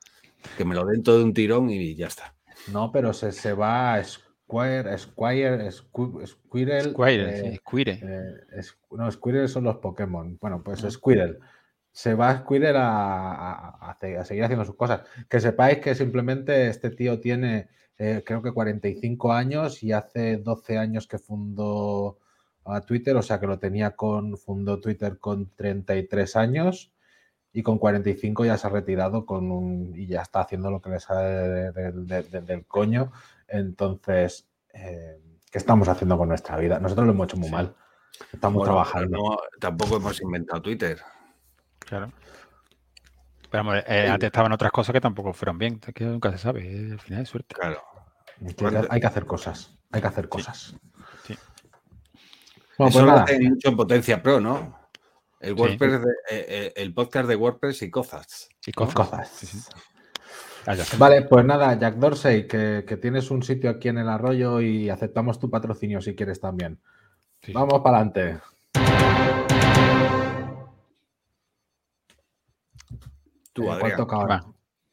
Que me lo den todo de un tirón y ya está. No, pero se, se va a Squire, Squ- Squirrel. Squire, eh, sí, Squire. eh, es- no, Squirrel son los Pokémon. Bueno, pues. Squirrel. Se va a Squirrel a, a- a a seguir haciendo sus cosas. Que sepáis que simplemente este tío tiene, eh, creo que 45 años y hace 12 años que fundó a Twitter, o sea que lo tenía con, fundó Twitter con 33 años y con 45 ya se ha retirado con un, y ya está haciendo lo que le sale de- de- de- de- del coño. Entonces, eh, ¿qué estamos haciendo con nuestra vida? Nosotros lo hemos hecho muy Sí. mal. Estamos Bueno, trabajando. no- tampoco hemos inventado Twitter. Claro. Pero eh, antes estaban otras cosas que tampoco fueron bien. Es que nunca se sabe. eh, Al final es suerte. Claro. Hay que- Hay que hacer cosas. Hay que hacer cosas. Sí. Bueno, Eso pues lo nada. hacen mucho en Potencia Pro, ¿no? El, Sí. WordPress de- eh, eh, el podcast de WordPress y cosas. Y cosas. Cosas. Sí, sí. Ya sé. Vale, pues nada, Jack Dorsey, que, que tienes un sitio aquí en el arroyo y aceptamos tu patrocinio si quieres también. Sí. Vamos para adelante. Tú, Eh, ¿cuál Adrián. toca ahora?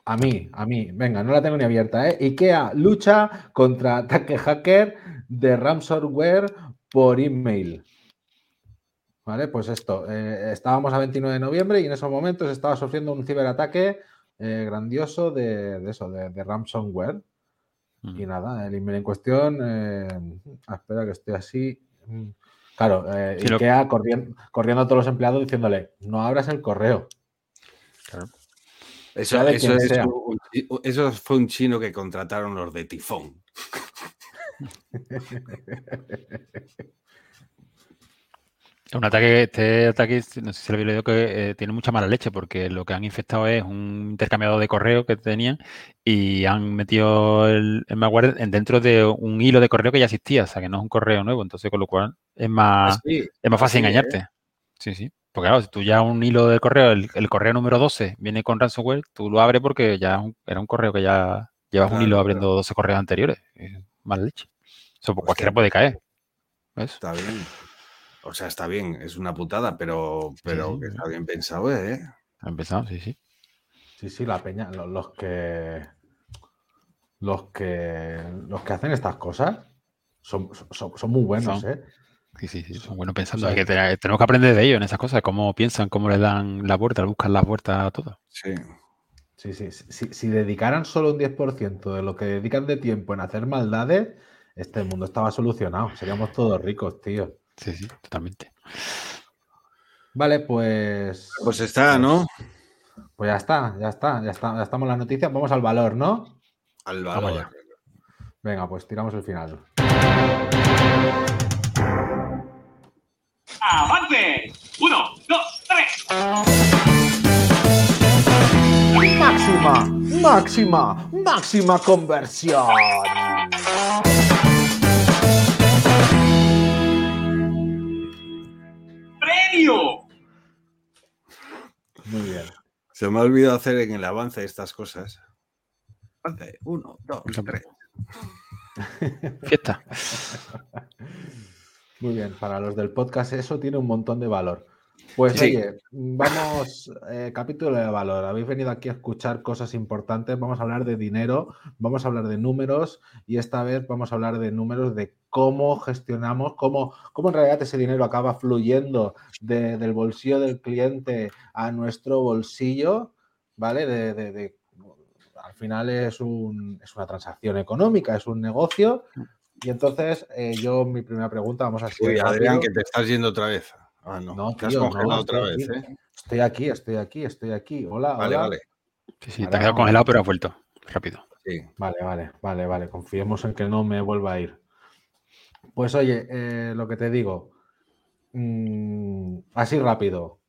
A mí, a mí. Venga, no la tengo ni abierta, ¿eh? IKEA lucha contra ataque hacker de ransomware por email. Vale, pues esto. eh, estábamos a 29 de noviembre y en esos momentos estaba sufriendo un ciberataque eh, grandioso de, de eso, de, de ransomware. Y Mm. nada, el email en cuestión. eh, ah, espera que estoy así. Claro, eh, Sí, lo- IKEA corriendo, corriendo a todos los empleados diciéndole: no abras el correo. Eso, es un- fue un chino que contrataron los de Tifón. Un ataque, este ataque, no sé si se lo habéis leído, que eh, tiene mucha mala leche porque lo que han infectado es un intercambiador de correo que tenían y han metido el, el malware en- dentro de un hilo de correo que ya existía, o sea que no es un correo nuevo, entonces con lo cual es más, es más fácil ¿eh? engañarte. Sí, sí. Porque claro, si tú ya un hilo del correo, el, el correo número 12 viene con ransomware, tú lo abres porque ya era un correo que ya llevas un Claro, hilo claro. abriendo 12 correos anteriores. Es mala leche. Eso pues, Hostia. cualquiera puede caer. ¿Ves? Está bien. O sea, está bien, es una putada, pero, pero sí, que sí. está bien pensado, ¿eh? Ha empezado, sí, sí. Sí, sí, la peña, lo- los, que los que los que hacen estas cosas son, son, son muy buenos, Son. ¿eh? Sí, sí, sí, son buenos pensando. O sea, Hay que tener- tenemos que aprender de ellos en esas cosas, cómo piensan, cómo le dan la vuelta, buscan las vueltas a todo. Sí. Sí, sí. Si, si dedicaran solo un 10% de lo que dedican de tiempo en hacer maldades, este mundo estaba solucionado. Seríamos todos ricos, tío. Sí, sí, totalmente. Vale, pues. Pues está, ¿no? Pues ya está, ya está, ya está, ya estamos en las noticias. Vamos al valor, ¿no? Al valor. Venga, pues tiramos el final. ¡Avance! ¡Uno, dos, tres! Máxima, máxima, máxima conversión. ¡Premio! Muy bien. Se me ha olvidado hacer en el avance estas cosas. Avance. Uno, dos, tres. Fiesta. Muy bien, para los del podcast eso tiene un montón de valor. Pues Sí. oye, vamos, eh, capítulo de valor. Habéis venido aquí a escuchar cosas importantes, vamos a hablar de dinero, vamos a hablar de números y esta vez vamos a hablar de números de cómo gestionamos, cómo, cómo en realidad ese dinero acaba fluyendo de- del bolsillo del cliente a nuestro bolsillo, ¿vale? De, de- de- al final es, un- es una transacción económica, es un negocio. Y entonces, eh, yo, mi primera pregunta, vamos a Uy, Adrián, que te estás yendo otra vez. Ah, no. No, te has tío, no, congelado otra vez, aquí. ¿eh? Estoy aquí, estoy aquí, estoy aquí. Hola, Vale, hola. vale. Sí, sí, te has quedado vamos. congelado, pero has vuelto. Rápido. Sí. Vale, vale, vale, vale. Confiemos en que no me vuelva a ir. Pues oye, eh, lo que te digo, mm, así rápido,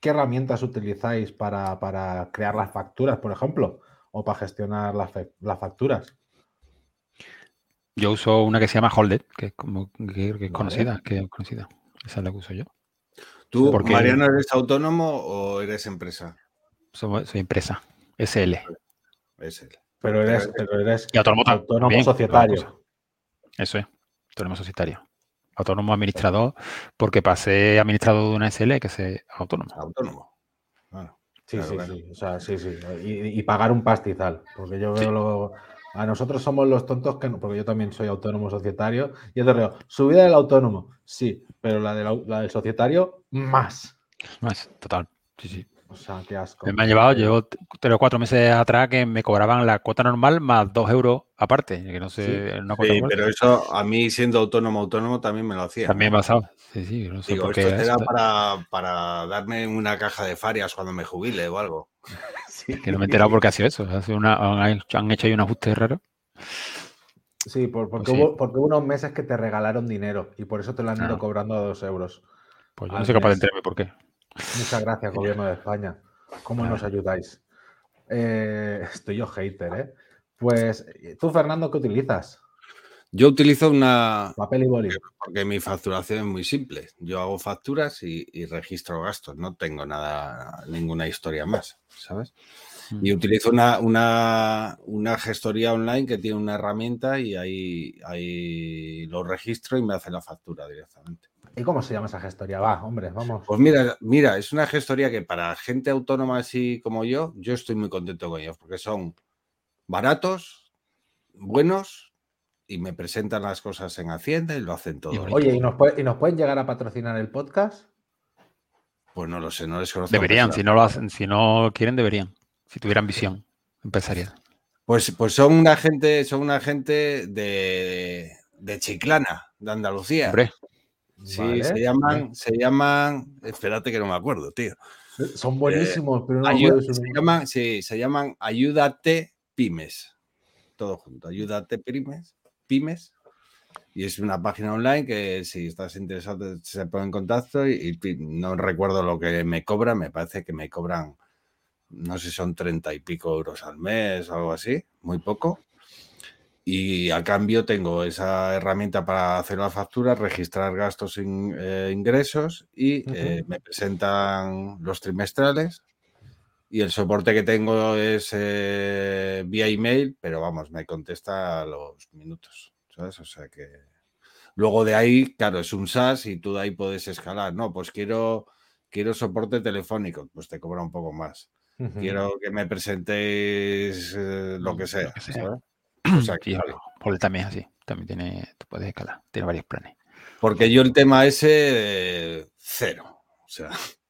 ¿qué herramientas utilizáis para, para crear las facturas, por ejemplo? O para gestionar las, las facturas. Yo uso una que se llama Holded, que es como que, que es conocida, que es conocida. Esa es la que uso yo. ¿Tú, Porque- Mariano, eres autónomo o eres empresa? Soy, soy empresa. SL. Es él. Pero eres, pero eres Y autónomo autónomo también, societario. Eso es. Autónomo societario. Autónomo administrador, porque pasé administrador de una SL que es autónomo. Autónomo. Bueno, Sí, Claro, sí, claro. sí. O sea, sí, sí. Y, y pagar un pastizal. Porque yo veo Sí. lo. A nosotros somos los tontos que no, porque yo también soy autónomo societario. Y entonces digo, subida del autónomo, sí, pero la del, au- la del societario, más. Más, total. Sí, sí. O sea, qué asco. Me han llevado, llevo tres o cuatro meses atrás que me cobraban la cuota normal más dos euros aparte. Que no sé, una cuota sí, pero eso a mí siendo autónomo, autónomo también me lo hacía. También pasado. Sí, sí, no sé Digo, por esto qué. esto- para, para darme una caja de farias cuando me jubile o algo. Sí, Que no me he enterado porque ha sido eso. Ha sido una, han hecho- han hecho ahí un ajuste raro. Sí, por- porque, Pues sí. Hubo, porque hubo unos meses que te regalaron dinero y por eso te lo han ido Ah. cobrando a dos euros. Pues yo no soy capaz de enterarme por qué. Muchas gracias, gobierno de España. ¿Cómo nos ayudáis? Eh, estoy yo hater, ¿eh? Pues, tú, Fernando, ¿qué utilizas? Yo utilizo una. Papel y boli. Porque mi facturación es muy simple. Yo hago facturas y, y registro gastos. No tengo nada, ninguna historia más, ¿sabes? Mm. Y utilizo una, una, una gestoría online que tiene una herramienta y ahí, ahí lo registro y me hace la factura directamente. ¿Y cómo se llama esa gestoría? Va, hombre, vamos. Pues mira, mira, es una gestoría que para gente autónoma así como yo, yo estoy muy contento con ellos porque son baratos, buenos y me presentan las cosas en Hacienda y lo hacen todo. Y. Oye, ¿y nos, puede- ¿y nos pueden llegar a patrocinar el podcast? Pues no lo sé, no les conozco. Deberían, si no lo hacen, si no quieren, deberían. Si tuvieran visión empresarial. Pues, pues son una gente, son una gente de, de Chiclana, de Andalucía. Hombre, sí, Vale, se llaman, se llaman, espérate que no me acuerdo, tío. Son buenísimos, pero no me Ayu- acuerdo de su se llaman, sí, se llaman Ayúdate Pymes. Todo junto, Ayúdate Pymes, Pymes. Y es una página online que si estás interesado se pone en contacto y, y no recuerdo lo que me cobran, me parece que me cobran, no sé son treinta y pico euros al mes o algo así, muy poco. Y a cambio tengo esa herramienta para hacer la factura, registrar gastos, in- eh, ingresos y eh, me presentan los trimestrales. Y el soporte que tengo es eh, vía email, pero vamos, me contesta a los minutos, ¿sabes? O sea que... Luego de ahí, claro, es un SaaS y tú de ahí puedes escalar. No, pues quiero, quiero soporte telefónico, pues te cobra un poco más. Quiero que me presentéis lo que sea. que sea. ¿sabes? O sea, sí, vale. Holded también es así. también tiene, tú puedes escalar, tiene varios planes. Porque yo el tema ese, cero. O sea,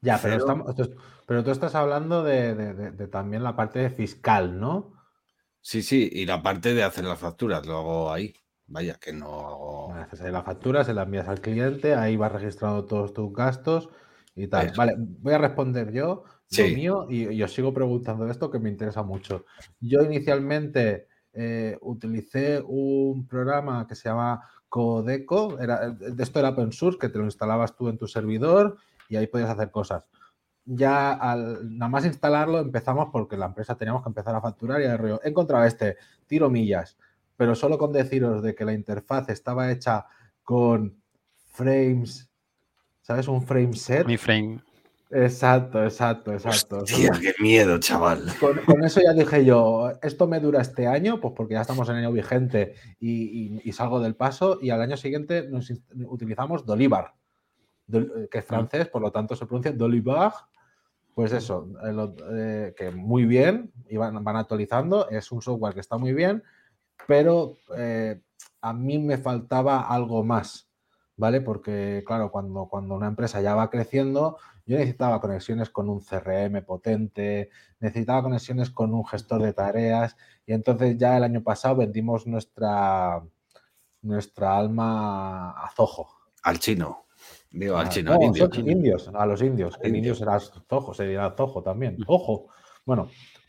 Ya, pero, estamos, pero tú estás hablando de, de- de- de también la parte fiscal, ¿no? sí, sí, y la parte de hacer las facturas lo hago ahí. Vaya, que no hago. Haces ahí la factura, se la envías al cliente, ahí vas registrando todos tus gastos y tal. Eso. Vale, voy a responder yo Sí. lo mío y, y os sigo preguntando esto que me interesa mucho. Yo inicialmente eh, utilicé un programa que se llama Codeco, era, de esto era open source, que te lo instalabas tú en tu servidor y ahí podías hacer cosas. Ya al nada más instalarlo empezamos porque la empresa teníamos que empezar a facturar y a río. He encontrado este, tiro millas, pero solo con deciros de que la interfaz estaba hecha con frames, ¿sabes? Un frame set. Mi frame, Exacto, exacto, exacto. Hostia, qué miedo, chaval. Con, con eso ya dije yo, esto me dura este año, pues porque ya estamos en año vigente y, y- y salgo del paso, y al año siguiente nos utilizamos Dolivar, Dol- eh, que es francés, por lo tanto se pronuncia Dolivar. Pues eso, eh, eh, que muy bien, y van, van actualizando, es un software que está muy bien, pero eh, a mí me faltaba algo más, ¿vale? Porque, claro, cuando, cuando una empresa ya va creciendo, yo necesitaba conexiones con un CRM potente, necesitaba conexiones con un gestor de tareas, y entonces ya el año pasado vendimos nuestra, nuestra alma a Zoho. Al chino. Digo, al Ah, chino, no, al indio. indios, a los indios. que En Indios. indios será Zoho, se dirá Zoho también. Ojo. Bueno,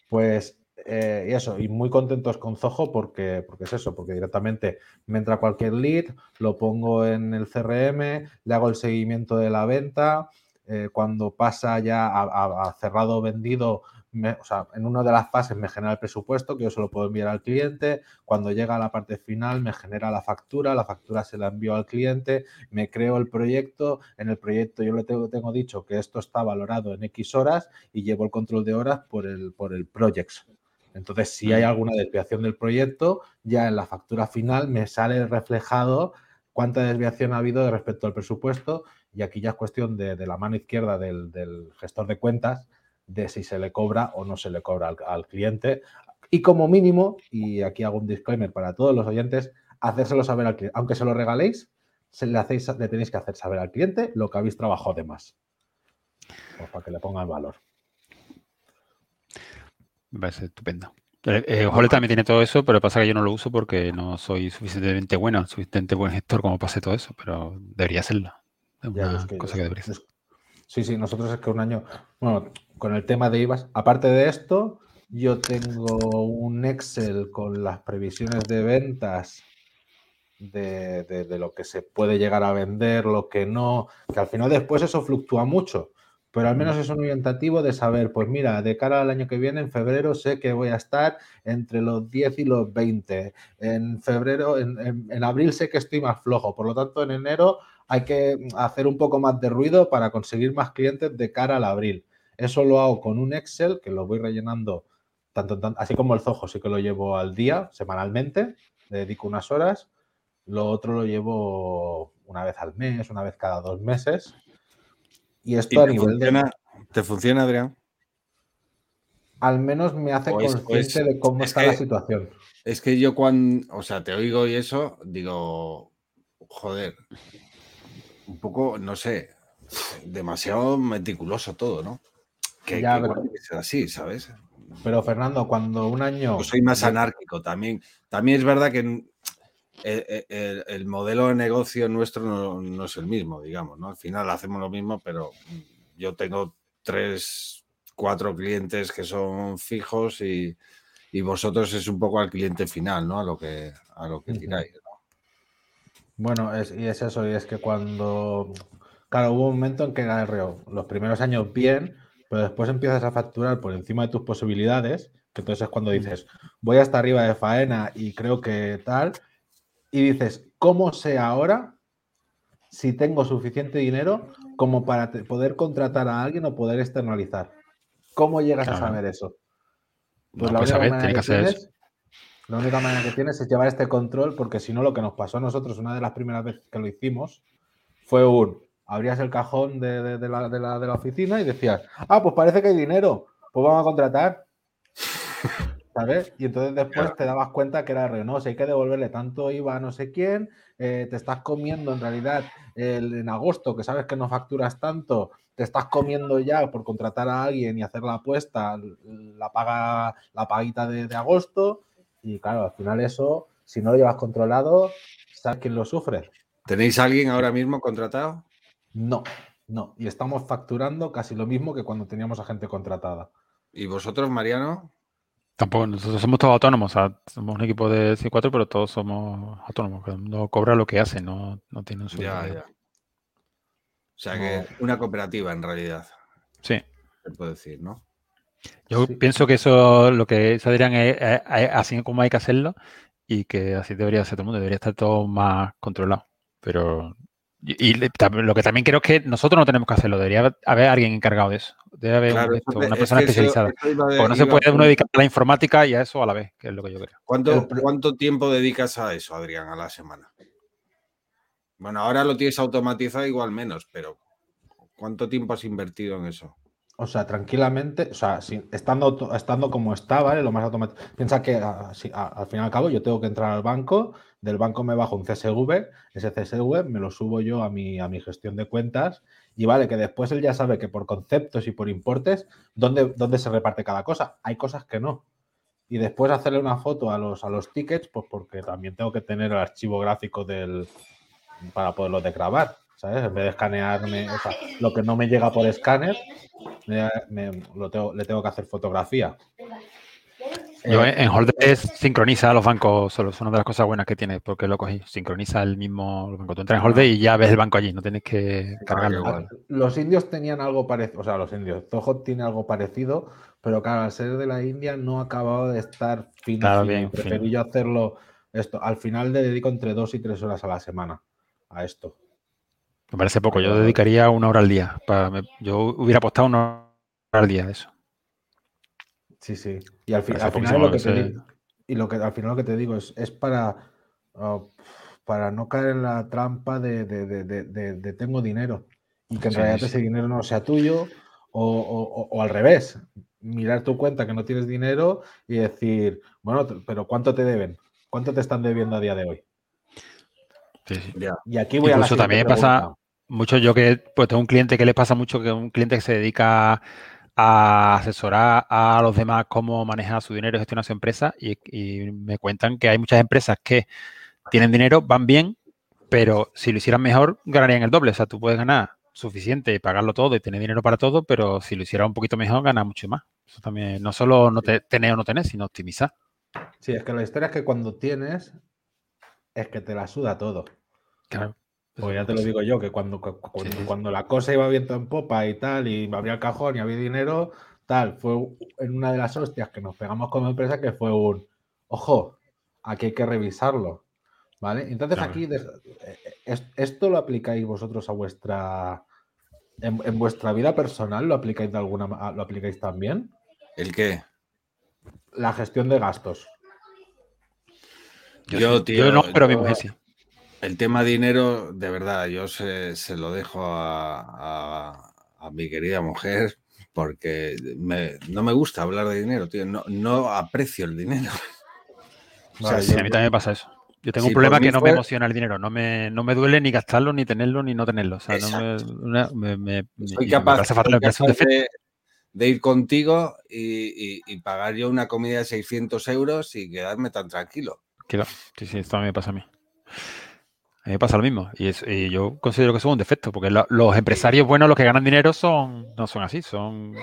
pues eh, y eso, y muy contentos con Zoho porque, porque es eso, porque directamente me entra cualquier lead, lo pongo en el CRM, le hago el seguimiento de la venta. Eh, cuando pasa ya a, a- a cerrado vendido, me- o sea, en una de las fases me genera el presupuesto que yo se lo puedo enviar al cliente. Cuando llega a la parte final, me genera la factura, la factura se la envío al cliente, me creo el proyecto. En el proyecto yo le tengo, tengo dicho que esto está valorado en X horas y llevo el control de horas por el, por el projects. Entonces, si hay alguna desviación del proyecto, ya en la factura final me sale reflejado cuánta desviación ha habido respecto al presupuesto y aquí ya es cuestión de, la mano izquierda del, gestor de cuentas de si se le cobra o no se le cobra al, cliente. Y como mínimo, y aquí hago un disclaimer para todos los oyentes, hacérselo saber al cliente. Aunque se lo regaléis, se le, hacéis, le tenéis que hacer saber al cliente lo que habéis trabajado de más. Pues para que le pongan valor. me parece estupendo. Eh, eh, también tiene todo eso, pero pasa que yo no lo uso porque no soy suficientemente bueno, suficientemente buen gestor como pase todo eso, pero debería serlo. Es una es que- cosa que debería ser. es- Sí, sí, nosotros es que un año, bueno, con el tema de IVAs, aparte de esto, yo tengo un Excel con las previsiones de ventas de, de- de lo que se puede llegar a vender, lo que no, que al final después eso fluctúa mucho, pero al menos es un orientativo de saber, pues mira, de cara al año que viene, en febrero sé que voy a estar entre los 10 y los 20, en febrero, en, en- en abril sé que estoy más flojo, por lo tanto en enero hay que hacer un poco más de ruido para conseguir más clientes de cara al abril. Eso lo hago con un Excel que lo voy rellenando tanto, tan- así como el Zoho, sí que lo llevo al día, semanalmente, le dedico unas horas. Lo otro lo llevo una vez al mes, una vez cada dos meses. Y ¿Y esto a nivel de... ¿Te funciona, Adrián? Al menos me hace consciente de cómo es está la situación. Es que yo cuando, o sea, te oigo y eso, digo, joder, un poco, no sé, demasiado meticuloso todo, ¿no? Que, Ya, que pero- así, ¿sabes? Pero Fernando, cuando un año... Yo soy más anárquico también. También es verdad que el, el- el- el modelo de negocio nuestro no, no es el mismo, digamos, ¿no? Al final hacemos lo mismo, pero yo tengo tres, cuatro clientes que son fijos y, y vosotros es un poco al cliente final, ¿no? A lo que, a lo que tiráis. ¿no? Bueno, es, y es eso, y es que cuando, claro, hubo un momento en que era el reo, los primeros años bien, pero después empiezas a facturar por encima de tus posibilidades, que entonces es cuando dices, voy hasta arriba de faena y creo que tal, y dices, ¿cómo sé ahora si tengo suficiente dinero como para poder contratar a alguien o poder externalizar? ¿Cómo llegas a saber eso? No Pues la puedes única manera tiene que que hacer eso. tienes la única manera que tienes es llevar este control, porque si no, lo que nos pasó a nosotros una de las primeras veces que lo hicimos fue un. Abrías el cajón de, de- de la, de la- de la oficina y decías, ah, pues parece que hay dinero, pues vamos a contratar. ¿sabes? Y entonces después Claro. te dabas cuenta que era re, no, si hay que devolverle tanto IVA a no sé quién, eh, te estás comiendo en realidad el- en agosto, que sabes que no facturas tanto, te estás comiendo ya por contratar a alguien y hacer la apuesta, la paga, la paguita de, de agosto, y claro, al final eso, si no lo llevas controlado, ¿sabes quién lo sufre? ¿Tenéis a alguien ahora mismo contratado? No, no, y estamos facturando casi lo mismo que cuando teníamos a gente contratada. ¿Y vosotros, Mariano? Tampoco, nosotros somos todos autónomos, o sea, somos un equipo de C4, pero todos somos autónomos, cada uno cobra lo que hace, no, no tiene un sueldo. Ya, ya. O sea que una cooperativa en realidad, Sí. se puede decir, ¿no? Yo Sí. pienso que eso, lo que dice Adrián, es, es- es así como hay que hacerlo y que así debería ser todo el mundo, debería estar todo más controlado. Pero, y, lo que también creo es que nosotros no tenemos que hacerlo, debería haber alguien encargado de eso. Debe haber Claro, esto, una es persona especializada. eso Porque no se puede uno dedicar a la informática y a eso a la vez, que es lo que yo creo. ¿Cuánto, El pro- ¿Cuánto tiempo dedicas a eso, Adrián, a la semana? Bueno, ahora lo tienes automatizado igual menos, pero ¿cuánto tiempo has invertido en eso? O sea, tranquilamente, o sea, sin- estando, estando como está, ¿vale? Lo más automático. Piensa que ah, sí, a- al fin y al cabo yo tengo que entrar al banco, del banco me bajo un CSV, ese CSV me lo subo yo a mi, a mi gestión de cuentas y vale, que después él ya sabe que por conceptos y por importes, ¿dónde, dónde se reparte cada cosa? Hay cosas que no. Y después hacerle una foto a los, a los tickets, pues porque también tengo que tener el archivo gráfico del, para poderlo desgrabar, ¿sabes? En vez de escanearme, o sea, lo que no me llega por escáner, me- me- lo tengo- le tengo que hacer fotografía. Yo Eh, en Holders sincroniza los bancos solo, es una de las cosas buenas que tiene, porque lo cogí, sincroniza el mismo los bancos. Tú entras en Holders y ya ves el banco allí, no tienes que cargarlo. Los indios tenían algo parecido, o sea, los indios, Zoho tiene algo parecido, pero claro, al ser de la India no acababa de estar fino. Claro, bien, preferí yo hacerlo esto. Al final le dedico entre dos y tres horas a la semana a esto. Me parece poco, yo dedicaría una hora al día. Para, me- yo hubiera apostado una hora al día de eso. Sí, sí. Y al, fi- Parece al final lo que te digo, y lo que al final lo que te digo es, es para, ah, para no caer en la trampa de, de- de- de- de- de tengo dinero y que en Sí, realidad sí. ese dinero no sea tuyo o, o- o- o al revés, mirar tu cuenta que no tienes dinero y decir, bueno, pero ¿cuánto te deben? ¿Cuánto te están debiendo a día de hoy? Sí, sí. Y aquí voy a la Incluso también pasa-. Mucho yo que pues tengo un cliente que le pasa mucho que un cliente que se dedica a asesorar a los demás cómo manejar su dinero y gestionar su empresa y, y me cuentan que hay muchas empresas que tienen dinero, van bien, pero si lo hicieran mejor ganarían el doble. O sea, tú puedes ganar suficiente y pagarlo todo y tener dinero para todo, pero si lo hiciera un poquito mejor ganas mucho más. Eso también, no solo no te- tener o no tener, sino optimizar. Sí, es que la historia es que cuando tienes es que te la suda todo. Claro. Pues ya te lo digo yo, que cuando, cu- cuando, cuando la cosa iba viento en popa y tal, y me abría el cajón y había dinero, tal, fue en una de las hostias que nos pegamos como empresa que fue un, ojo, aquí hay que revisarlo, ¿vale? Entonces Claro. aquí, eh, es- ¿esto lo aplicáis vosotros a vuestra, en, en vuestra vida personal, lo aplicáis de alguna lo aplicáis también? ¿El qué? La gestión de gastos. Yo, tío, yo no, pero mi yo- mujer sí. El tema dinero, de verdad, yo se, se lo dejo a, a- a mi querida mujer porque me- no me gusta hablar de dinero, tío. No, no aprecio el dinero. O sea, Vale, Sí, yo- a mí también me pasa eso. Yo tengo si un problema que no me emociona el dinero. No me, no me duele ni gastarlo, ni tenerlo, ni no tenerlo. O sea, no me, una- me, me- soy capaz, soy de, de ir contigo y, y- y pagar yo una comida de 600 euros y quedarme tan tranquilo. Claro, sí, sí, esto a mí me pasa a mí. A mí me pasa lo mismo. Y, es- y yo considero que eso es un defecto, porque lo- los empresarios buenos, los que ganan dinero, son no son así. Son.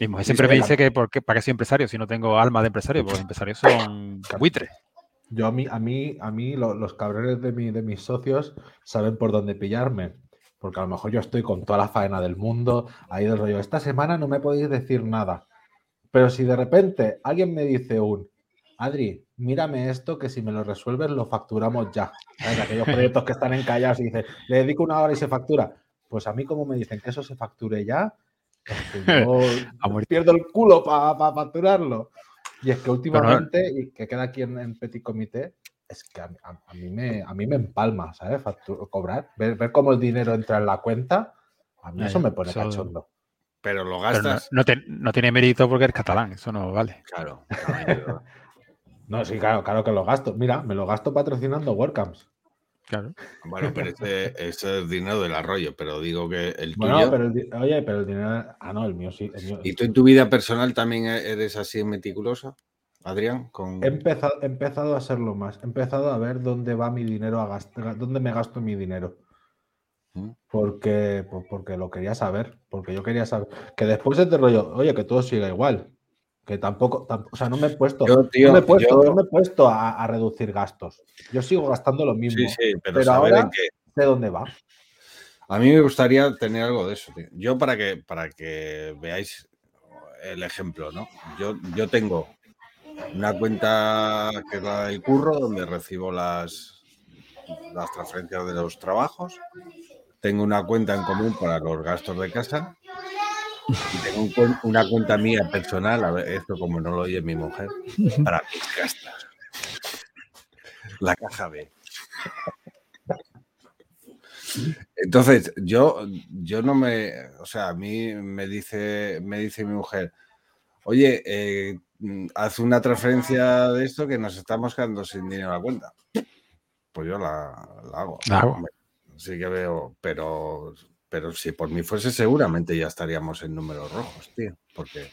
Mi mujer siempre me dice que ¿por qué- para qué soy empresario si no tengo alma de empresario, porque los empresarios son buitres. Yo a mí, a mí, a mí lo- los cabrones de, mi, de mis socios saben por dónde pillarme. Porque a lo mejor yo estoy con toda la faena del mundo, ahí del rollo. Esta semana no me podéis decir nada. Pero si de repente alguien me dice un, Adri, mírame esto que si me lo resuelves lo facturamos ya. ¿Sabes? Aquellos proyectos que están encallados y dices, le dedico una hora y se factura. Pues a mí como me dicen que eso se facture ya, es que yo pierdo el culo para facturarlo. Y es que últimamente, y que queda aquí en, en Petit Comité, es que a, mí- a- a mí, me, a mí me empalma, ¿sabes? Cobrar, ver, ver cómo el dinero entra en la cuenta, a mí eso me pone eso- cachondo. pero lo Pero no, gastas. no te- no tiene mérito porque eres catalán, eso no vale. Claro. claro, No, sí, claro, claro que lo gasto. Mira, me lo gasto patrocinando WordCamps. Claro. Bueno, pero ese, ese es dinero del arroyo, pero digo que el tuyo. Bueno, pero el, oye, pero el dinero. Ah, no, el mío sí. el mío- ¿Y tú en tu vida personal también e-, eres así meticuloso, Adrián? Con... He empezado, he empezado a serlo más. He empezado a ver dónde va mi dinero a gastar, dónde me gasto mi dinero. ¿Mm? Porque, pues porque lo quería saber. Porque yo quería saber. Que después es de rollo, oye, que todo siga igual. Que tampoco, tam- o sea, no me he puesto, Yo, tío, no me he puesto, yo- no me he puesto a, a reducir gastos. Yo sigo gastando lo mismo. Sí, sí, pero, Pero saber ahora-. ¿De dónde va? A mí me gustaría tener algo de eso, tío. Yo para que, para que veáis el ejemplo, ¿no? Yo, yo tengo una cuenta que es la del curro, donde recibo las, las transferencias de los trabajos. Tengo una cuenta en común para los gastos de casa. Y tengo un una cuenta mía personal, a ver, esto como no lo oye mi mujer, para mis gastos. La caja B. Entonces, yo, yo no me, o sea, a mí me dice, me dice mi mujer, oye, eh, haz una transferencia de esto que nos estamos quedando sin dinero en la cuenta. Pues yo la, la hago. La hago. Sí que veo, pero, pero si por mí fuese, seguramente ya estaríamos en números rojos, tío. Porque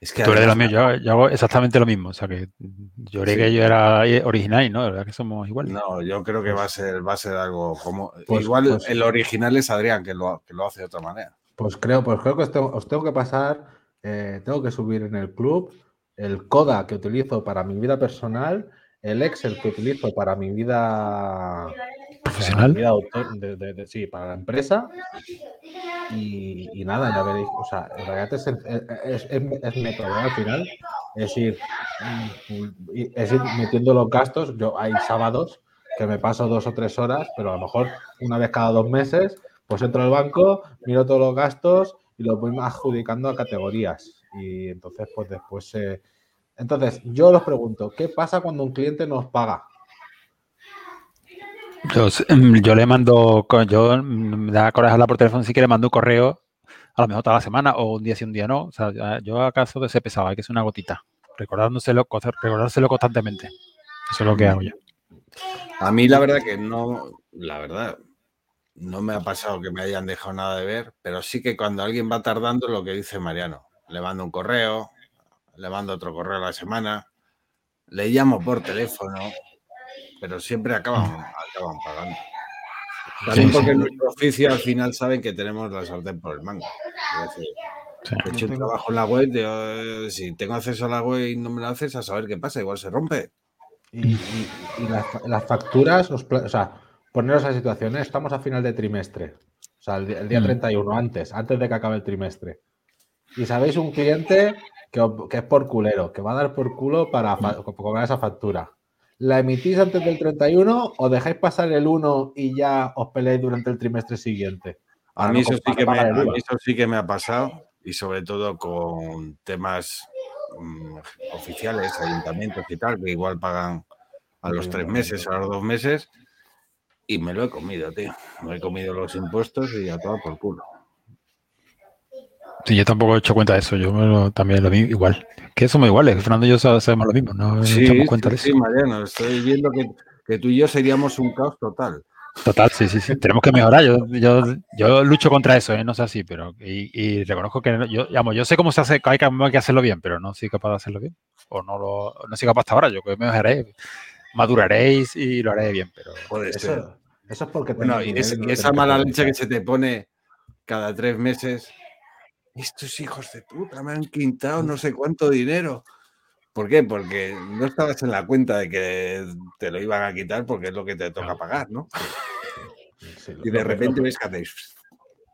es que Tú eres de lo además- mío, yo, yo hago exactamente lo mismo. O sea que yo creí Sí. que yo era original y no, de verdad que somos iguales. No, yo creo que va a ser, va a ser algo como. Pues- igual pues- el original es Adrián, que lo, que lo hace de otra manera. Pues creo, pues creo que os tengo, os tengo que pasar, eh, tengo que subir en el club el CODA que utilizo para mi vida personal, el Excel que utilizo para mi vida Profesional. para sí, para la empresa. Y, nada, ya veréis. O sea, en realidad es, es, es- es método ¿eh? al final. Es ir, es ir metiendo los gastos. Yo hay sábados que me paso dos o tres horas, pero a lo mejor una vez cada dos meses, pues entro al banco, miro todos los gastos y los voy adjudicando a categorías. Y entonces, pues después. Entonces, yo os pregunto, ¿qué pasa cuando un cliente nos paga? Mm, yo le mando, yo mm, me da coraje hablar por teléfono, sí que le mando un correo, a lo mejor toda la semana, o un día sí, un día no. O sea, yo acaso de ser pesado, hay que ser una gotita, recordándoselo, co- recordárselo constantemente. Eso es lo que hago yo. A mí la verdad que no, la verdad, no me ha pasado que me hayan dejado nada de ver, pero sí que cuando alguien va tardando lo que dice Mariano, le mando un correo, le mando otro correo a la semana, le llamo por teléfono, pero siempre acaban, acaban pagando. También Sí, porque sí. en nuestro oficio al final saben que tenemos la sartén por el mango. Es decir, Sí. he hecho un trabajo en la web, de, eh, si tengo acceso a la web y no me lo haces, a saber qué pasa, igual se rompe. Y, y- y las, las facturas, os o sea, poneros a situaciones, estamos a final de trimestre, o sea, el, el día Mm. 31, antes, antes de que acabe el trimestre. Y sabéis un cliente que, que es por culero, que va a dar por culo para cobrar esa factura. ¿La emitís antes del 31 o dejáis pasar el 1 y ya os peleáis durante el trimestre siguiente? A Para mí, no eso sí que me, a mí eso sí que me ha pasado y sobre todo con temas mm, oficiales, ayuntamientos y tal, que igual pagan a los tres meses, a los dos meses y me lo he comido, tío. Me he comido los impuestos y a todo por culo. Sí, yo tampoco he hecho cuenta de eso, yo me lo- también lo vi igual. Que somos iguales, que Fernando y yo sa- sabemos lo mismo, no Sí, echamos cuenta sí, de sí, eso. Mariano, estoy viendo que, que tú y yo seríamos un caos total. Total, sí, sí, sí. Tenemos que mejorar. Yo, yo, yo lucho contra eso, ¿eh? no sé así, pero y, y reconozco que yo, digamos, yo sé cómo se hace, hay que, hay que hacerlo bien, pero no soy capaz de hacerlo bien. O no lo, no soy capaz hasta ahora. Yo creo que mejoraré, maduraréis y lo haré bien, pero Puede ser. Eso, eso es porque Bueno, y, no esa tenéis mala leche que se te pone cada tres meses. Estos hijos de puta me han quintado no sé cuánto dinero. ¿Por qué? Porque no estabas en la cuenta de que te lo iban a quitar porque es lo que te toca pagar, ¿no? Sí, Y de repente ves que hacéis.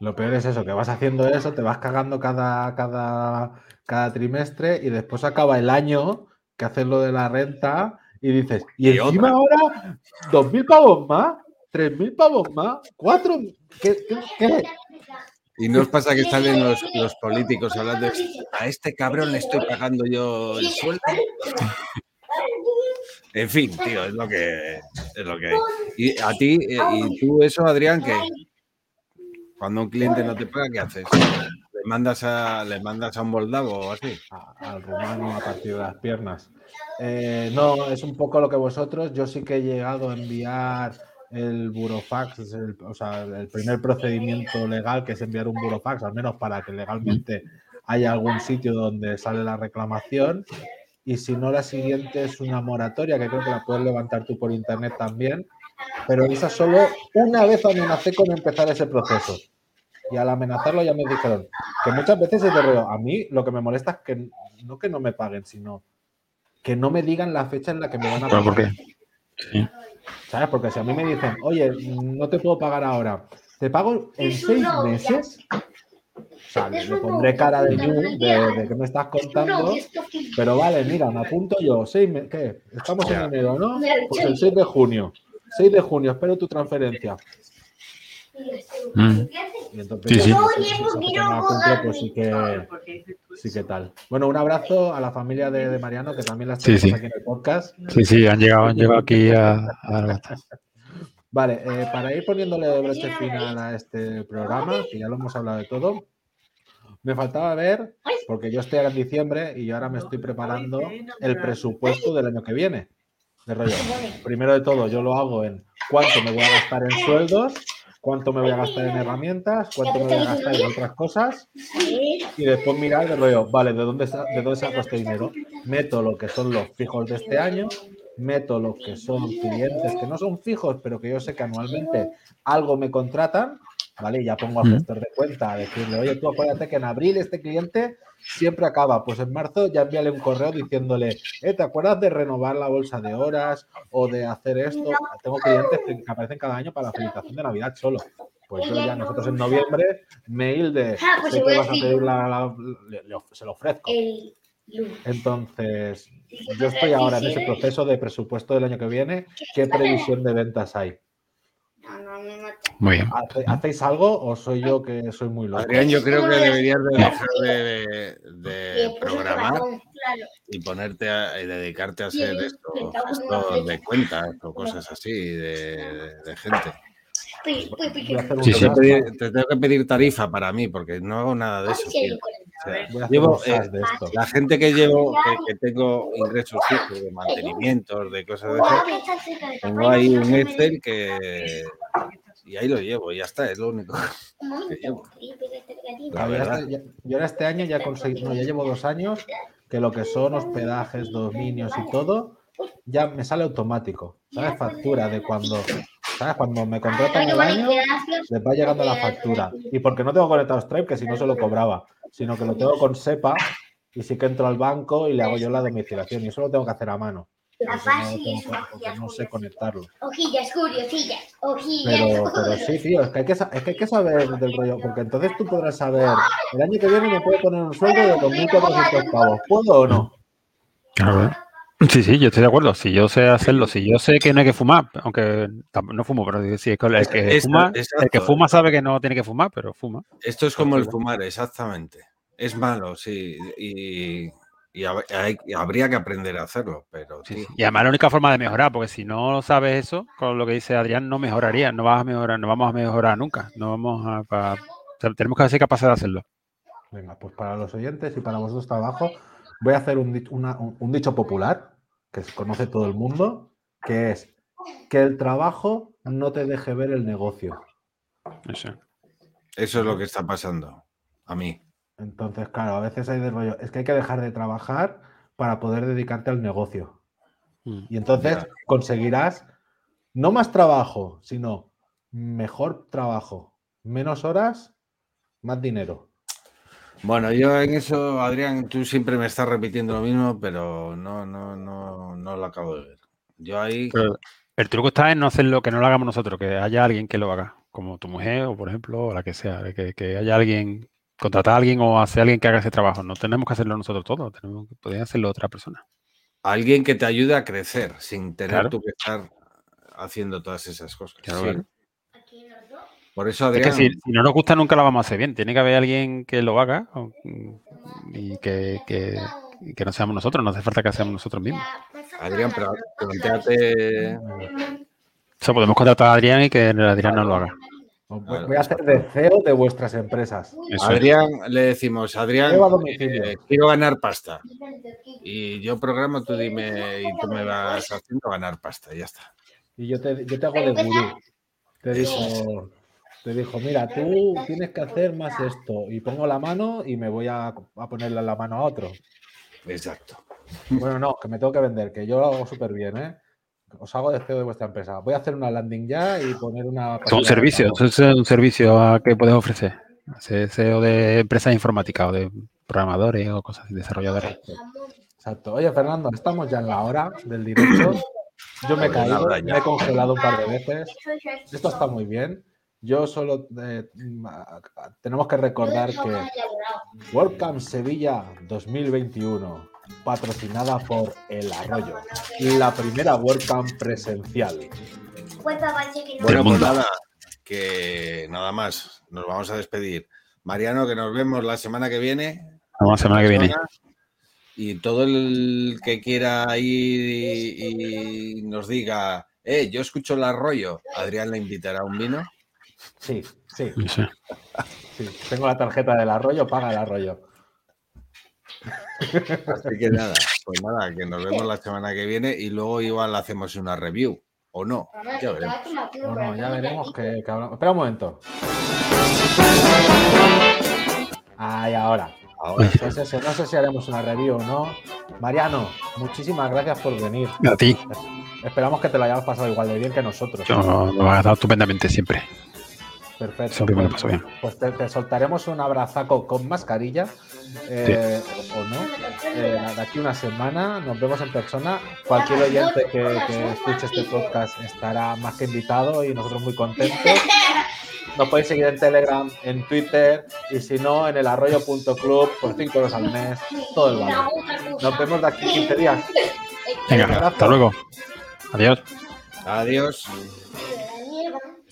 Lo peor es eso, que vas haciendo eso, te vas cagando cada, cada, cada trimestre y después acaba el año que haces lo de la renta y dices, y, Y encima ahora, dos mil pavos más, tres mil pavos más, cuatro, ¿qué? qué, qué? Y no os pasa que salen los, los políticos hablando, a este cabrón le estoy pagando yo el sueldo. En fin, tío, es lo que, es lo que hay. Y a ti, eh, y tú eso, Adrián, que cuando un cliente no te paga, ¿qué haces? Le mandas a, le mandas a un moldavo o así. a- al rumano a partir de las piernas. Eh, no, es un poco lo que vosotros. Yo sí que he llegado a enviar el burofax, el- o sea, el primer procedimiento legal que es enviar un burofax, al menos para que legalmente haya algún sitio donde sale la reclamación. Y si no, la siguiente es una moratoria, que creo que la puedes levantar tú por internet también. Pero esa solo una vez amenacé con empezar ese proceso. Y al amenazarlo ya me dijeron que muchas veces es de rollo. A mí lo que me molesta es que no que no me paguen, sino que no me digan la fecha en la que me van a pagar. ¿por qué? Sí. ¿Sabes? Porque si a mí me dicen, oye, no te puedo pagar ahora, te pago en seis meses. O sea, le, le pondré cara de ñu, de, de que me estás contando. Pero vale, mira, me apunto yo. Seis me- ¿Qué? Estamos en enero, ¿no? Pues el 6 de junio. 6 de junio, espero tu transferencia. Mm. Y entonces, Sí, pues, cumplo, pues sí que, sí que tal. Bueno, un abrazo a la familia de, de Mariano, que también las Sí, tenemos sí. aquí en el podcast. Sí, sí, han llegado, han llegado aquí a, a- Vale, eh, para ir poniéndole broche final a este programa, que ya lo hemos hablado de todo, me faltaba ver, porque yo estoy ahora en diciembre y yo ahora me estoy preparando el presupuesto del año que viene. De rollo. Primero de todo, yo lo hago en cuánto me voy a gastar en sueldos, cuánto me voy a gastar en herramientas, cuánto me voy a gastar en otras cosas. Y después mirar de rollo, vale, ¿de dónde, de dónde saco este dinero? Meto lo que son los fijos de este año, meto lo que son clientes que no son fijos, pero que yo sé que anualmente algo me contratan, ¿vale? Y ya pongo a Mm. gestor de cuenta a decirle, oye, tú acuérdate que en abril este cliente siempre acaba, pues en marzo ya envíale un correo diciéndole, eh, ¿te acuerdas de renovar la bolsa de horas o de hacer esto? Tengo clientes que aparecen cada año para la felicitación de Navidad solo. Pues yo ya, nosotros en noviembre, mail de, Ah, pues sé que vas a pedir yo. la, la- le- le of- se lo ofrezco. Entonces, yo estoy ahora en ese proceso de presupuesto del año que viene. ¿Qué previsión de ventas hay? No, no me mata. Muy bien. ¿Hace- ¿Hacéis algo o soy yo que soy muy loco? Adrián, yo creo que deberías de dejar de, el programar y ponerte a y dedicarte a hacer esto, esto de cuentas o cosas así de, de- de gente. Pues, pues, pues, Sí, Te tengo que pedir- te tengo que pedir tarifa para mí porque no hago nada de eso. sí, tío. Sea, llevo, eh, de esto. la gente que llevo, que, que tengo ingresos fijos de mantenimientos, de cosas de eso, tengo ahí un Excel que y ahí lo llevo, ya está, es lo único. Que llevo. La Ah, verdad. yo ahora este año ya conseguí, no, ya llevo dos años que lo que son hospedajes, dominios y todo, ya me sale automático. ¿Sabes? Factura de cuando, ¿sabes? Cuando me contratan Bueno, el año, les va llegando la factura. Y porque no tengo conectado Stripe, que si no se lo cobraba, sino que lo tengo con SEPA y sí que entro al banco y le hago yo la domiciliación. Y eso lo tengo que hacer a mano. La tengo es no sé conectarlo. Hojillas, curiosilla. Hojillas. Pero, pero sí, tío, es que, hay que, es que hay que saber del rollo, porque entonces tú podrás saber, el año que viene me puedo poner un sueldo de 2.400 pavos, ¿puedo o no? Claro. Sí, sí, yo estoy de acuerdo. Si yo sé hacerlo, si yo sé que no hay que fumar, aunque no fumo, pero sí, es que el que, fuma, el que fuma sabe que no tiene que fumar, pero fuma. Esto es como el fumar, exactamente. Es malo, sí, y, y hab- hay- y habría que aprender a hacerlo, pero Sí. Y además la única forma de mejorar, porque si no sabes eso, con lo que dice Adrián, no mejoraría, no vas a mejorar, no vamos a mejorar nunca. No vamos a pa- o sea, tenemos que ser capaces de hacerlo. Venga, pues para los oyentes y para vosotros trabajo, voy a hacer un, una- un- un dicho popular que se conoce todo el mundo, que es que el trabajo no te deje ver el negocio. Eso. eso es lo que está pasando a mí. Entonces, claro, a veces hay de rollo, es que hay que dejar de trabajar para poder dedicarte al negocio. Mm. Y entonces Ya. conseguirás no más trabajo, sino mejor trabajo, menos horas, más dinero. Bueno, yo en eso, Adrián, tú siempre me estás repitiendo lo mismo, pero no, no, no, no lo acabo de ver. Yo ahí, Pero el truco está en no hacerlo, que no lo hagamos nosotros, que haya alguien que lo haga, como tu mujer o por ejemplo, o la que sea, que, que haya alguien, contratar a alguien o hacer a alguien que haga ese trabajo. No tenemos que hacerlo nosotros todos, tenemos que poder hacerlo otra persona. alguien que te ayude a crecer sin tener Claro. tú que estar haciendo todas esas cosas. Claro, Sí. claro. Por eso, Es que Adrián, si, si no nos gusta nunca lo vamos a hacer bien. Tiene que haber alguien que lo haga o- y que, que- que no seamos nosotros. No hace falta que seamos nosotros mismos. Adrián, pero planteate, O sea, podemos contratar a Adrián y que Adrián no lo haga. Voy, a hacer de CEO de vuestras empresas. Eso. Adrián, le decimos, Adrián, Lleva a domicilio. eh, quiero ganar pasta. Y yo programo, tú dime, y tú me vas haciendo ganar pasta, y ya está. Y yo te, yo te hago de gurú. Te dijo, te dijo, mira, tú tienes que hacer más esto. Y pongo la mano y me voy a, a ponerle la mano a otro. Exacto. Bueno, no, que me tengo que vender, que yo lo hago súper bien, ¿eh? Os hago de CEO de vuestra empresa. Voy a hacer una landing ya y poner una. Son servicios, es un servicio a que puedes ofrecer. SEO de empresas informáticas o de programadores o cosas así, desarrolladores. Exacto. Oye, Fernando, estamos ya en la hora del directo. Yo me he caído, me he congelado un par de veces. Esto está muy bien. Yo solo eh, tenemos que recordar que WordCamp Sevilla 2021, patrocinada por El Arroyo, la primera WordCamp presencial. Bueno, pues nada, que nada más, nos vamos a despedir. Mariano, que nos vemos la semana que viene. Vamos la semana que viene. Y todo el que quiera ir y, y nos diga, eh, yo escucho el arroyo, Adrián le invitará a un vino. Sí, sí. Tengo la tarjeta del Arroyo, paga el Arroyo. Así que nada, pues nada, que nos vemos la semana que viene y luego igual hacemos una review. ¿O no? Ya veremos. Bueno, ya veremos que, que hablamos. Espera un momento. Ahí, ahora. Ahora, No sé, si- no sé si haremos una review o no. Mariano, muchísimas gracias por venir. A ti, Esperamos que te lo hayamos pasado igual de bien que nosotros. yo lo has dado estupendamente siempre. Perfecto. Siempre me lo paso bien. Pues te, te soltaremos un abrazaco con mascarilla eh, o, o no. Eh, de aquí una semana nos vemos en persona. Cualquier oyente que, que escuche este podcast estará más que invitado y nosotros muy contentos. Nos podéis seguir en Telegram, en Twitter y si no, en el arroyo.club por 5 euros al mes. Todo el valor. Nos vemos de aquí 15 días. Venga, hasta luego. Adiós. adiós.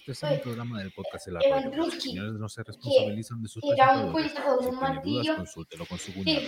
Este es un programa del podcast El Arroyo. Los señores no se responsabilizan de sus con Si tiene dudas, consúltelo con su cuñado.